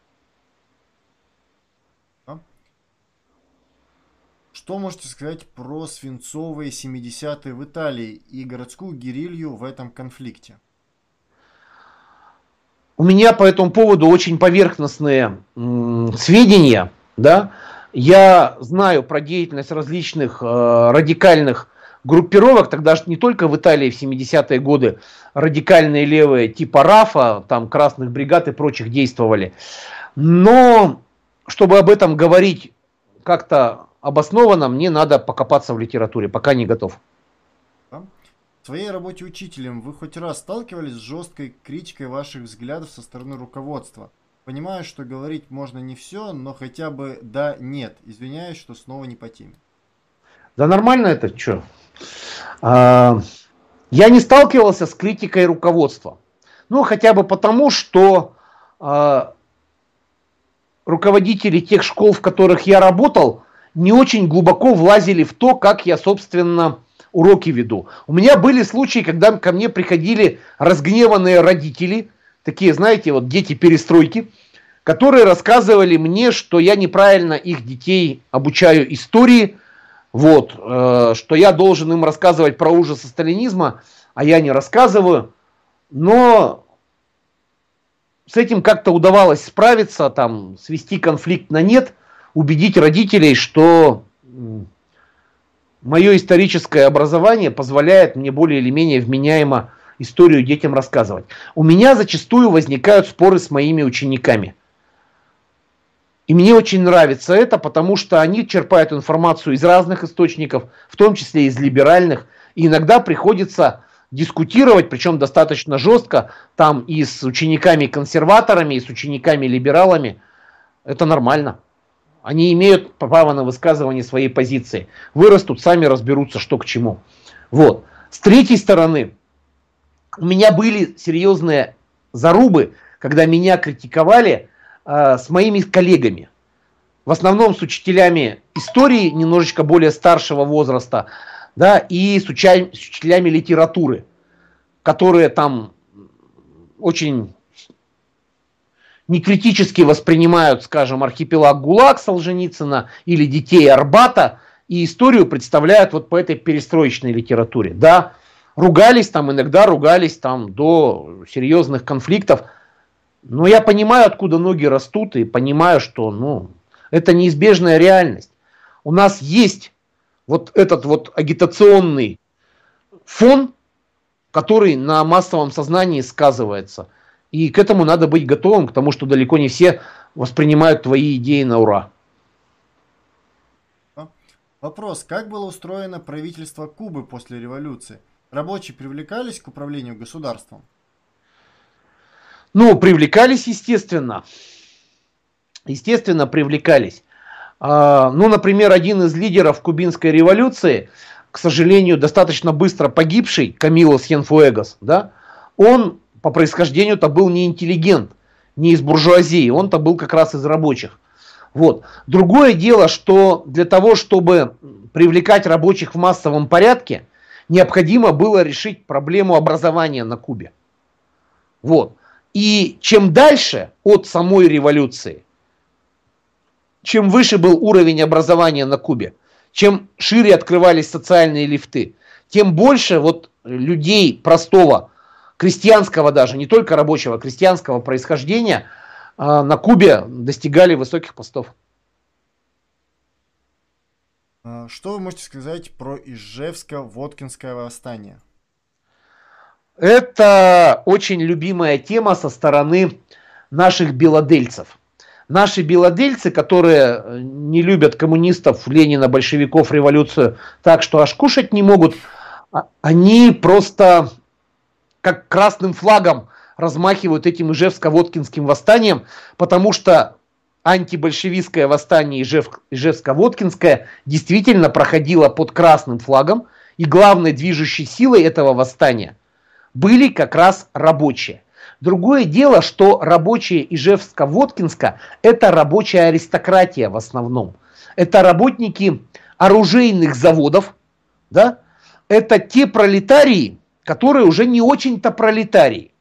A: Что можете сказать про свинцовые 70-е в Италии и городскую гирилью в этом конфликте?
B: У меня по этому поводу очень поверхностные сведения. Да? Я знаю про деятельность различных э, радикальных группировок, тогда же не только в Италии в 70-е годы радикальные левые типа РАФа, там красных бригад и прочих действовали. Но чтобы об этом говорить как-то обоснованно, мне надо покопаться в литературе, пока не готов.
A: В своей работе учителем вы хоть раз сталкивались с жесткой критикой ваших взглядов со стороны руководства? Понимаю, что говорить можно не все, но хотя бы да, нет. Извиняюсь, что снова не по теме.
B: Да нормально это, что? А, я не сталкивался с критикой руководства. Ну, хотя бы потому, что а, руководители тех школ, в которых я работал, не очень глубоко влазили в то, как я, собственно, уроки веду. У меня были случаи, когда ко мне приходили разгневанные родители, такие, знаете, вот дети перестройки, которые рассказывали мне, что я неправильно их детей обучаю истории, вот, э, что я должен им рассказывать про ужасы сталинизма, а я не рассказываю. Но с этим как-то удавалось справиться, там, свести конфликт на нет – убедить родителей, что мое историческое образование позволяет мне более или менее вменяемо историю детям рассказывать. У меня зачастую возникают споры с моими учениками. И мне очень нравится это, потому что они черпают информацию из разных источников, в том числе из либеральных. И иногда приходится дискутировать, причем достаточно жестко, там и с учениками-консерваторами, и с учениками-либералами. Это нормально. Они имеют право на высказывание своей позиции. Вырастут, сами разберутся, что к чему. Вот. С третьей стороны, у меня были серьезные зарубы, когда меня критиковали э, с моими коллегами. В основном с учителями истории немножечко более старшего возраста, да, и с, уча- с учителями литературы, которые там очень не критически воспринимают, скажем, архипелаг ГУЛАГ Солженицына или детей Арбата и историю представляют вот по этой перестроечной литературе. Да, ругались там, иногда ругались там до серьезных конфликтов, но я понимаю, откуда ноги растут и понимаю, что ну, это неизбежная реальность. У нас есть вот этот вот агитационный фон, который на массовом сознании сказывается – и к этому надо быть готовым, к тому, что далеко не все воспринимают твои идеи на ура.
A: Вопрос. Как было устроено правительство Кубы после революции? Рабочие привлекались к управлению государством?
B: Ну, привлекались, естественно. Естественно, привлекались. А, ну, например, один из лидеров кубинской революции, к сожалению, достаточно быстро погибший, Камило Сьенфуэгос, да, он по происхождению-то был не интеллигент, не из буржуазии, он-то был как раз из рабочих. Вот. Другое дело, что для того, чтобы привлекать рабочих в массовом порядке, необходимо было решить проблему образования на Кубе. Вот. И чем дальше от самой революции, чем выше был уровень образования на Кубе, чем шире открывались социальные лифты, тем больше вот людей простого крестьянского даже, не только рабочего, крестьянского происхождения а, на Кубе достигали высоких постов.
A: А, что вы можете сказать про Ижевско-Воткинское восстание?
B: Это очень любимая тема со стороны наших белодельцев. Наши белодельцы, которые не любят коммунистов, Ленина, большевиков, революцию так, что аж кушать не могут, а, они просто как красным флагом размахивают этим Ижевско-Воткинским восстанием, потому что антибольшевистское восстание Ижевско-Воткинское действительно проходило под красным флагом, и главной движущей силой этого восстания были как раз рабочие. Другое дело, что рабочие Ижевска-Воткинска – это рабочая аристократия в основном. Это работники оружейных заводов, да, это те пролетарии, которые уже не очень-то пролетарии,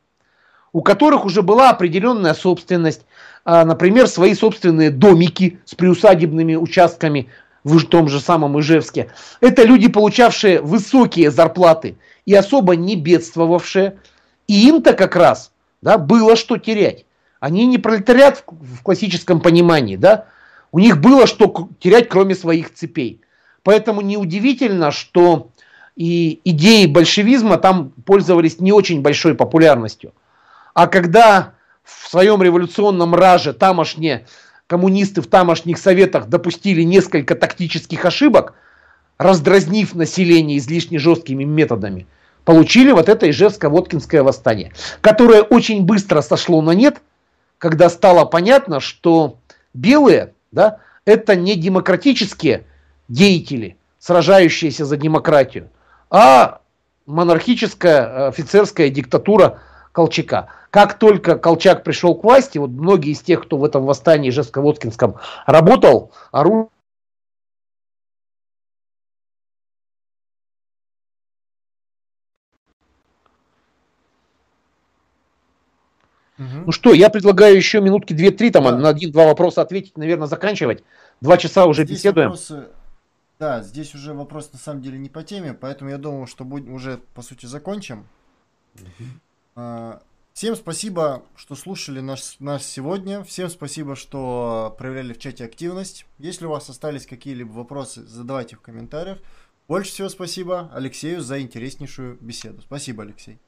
B: у которых уже была определенная собственность, а, например, свои собственные домики с приусадебными участками в том же самом Ижевске. Это люди, получавшие высокие зарплаты и особо не бедствовавшие. И им-то как раз да, было что терять. Они не пролетариат в классическом понимании, да, у них было что терять, кроме своих цепей. Поэтому неудивительно, что и идеи большевизма там пользовались не очень большой популярностью. А когда в своем революционном раже тамошние коммунисты в тамошних советах допустили несколько тактических ошибок, раздразнив население излишне жесткими методами, получили вот это Ижевско-Воткинское восстание, которое очень быстро сошло на нет, когда стало понятно, что белые да, это не демократические деятели, сражающиеся за демократию, а монархическая э, офицерская диктатура Колчака. Как только Колчак пришел к власти, вот многие из тех, кто в этом восстании Жеско-Воткинском работал, оружие Ну что, я предлагаю еще минутки 2-3 там да. на один-два вопроса ответить, наверное, заканчивать. Два часа уже здесь беседуем.
A: Вопросы, да, здесь уже вопрос на самом деле не по теме, поэтому я думаю, что будем уже по сути закончим. Угу. Всем спасибо, что слушали нас, нас сегодня. Всем спасибо, что проявляли в чате активность. Если у вас остались какие-либо вопросы, задавайте в комментариях. Больше всего спасибо Алексею за интереснейшую беседу. Спасибо, Алексей.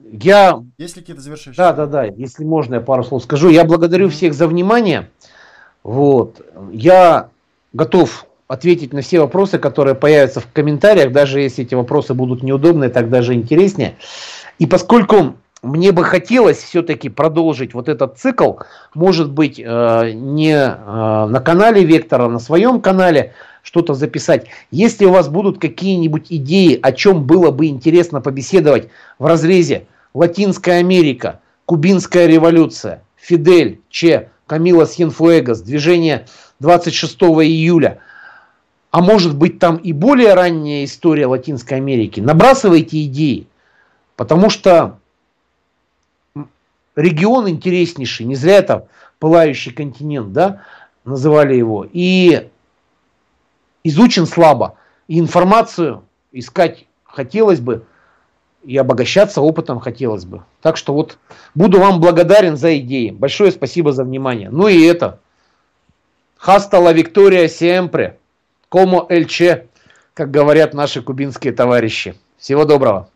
B: Я... Если какие-то завершающие... Да, да, да. Если можно, я пару слов скажу. Я благодарю mm-hmm. всех за внимание. Вот. Я готов ответить на все вопросы, которые появятся в комментариях, даже если эти вопросы будут неудобные, так даже интереснее. И поскольку мне бы хотелось все-таки продолжить вот этот цикл, может быть, э, не э, на канале Вектора, а на своем канале что-то записать. Если у вас будут какие-нибудь идеи, о чем было бы интересно побеседовать в разрезе Латинская Америка, Кубинская революция, Фидель, Че, Камила Сьенфуэгас, движение 26 июля, а может быть там и более ранняя история Латинской Америки, набрасывайте идеи, потому что регион интереснейший, не зря это пылающий континент, да, называли его, и изучен слабо, и информацию искать хотелось бы, и обогащаться опытом хотелось бы. Так что вот буду вам благодарен за идеи. Большое спасибо за внимание. Ну и это. Хаста ла Виктория Сиэмпре. Комо Эльче, как говорят наши кубинские товарищи. Всего доброго.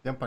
B: Всем пока.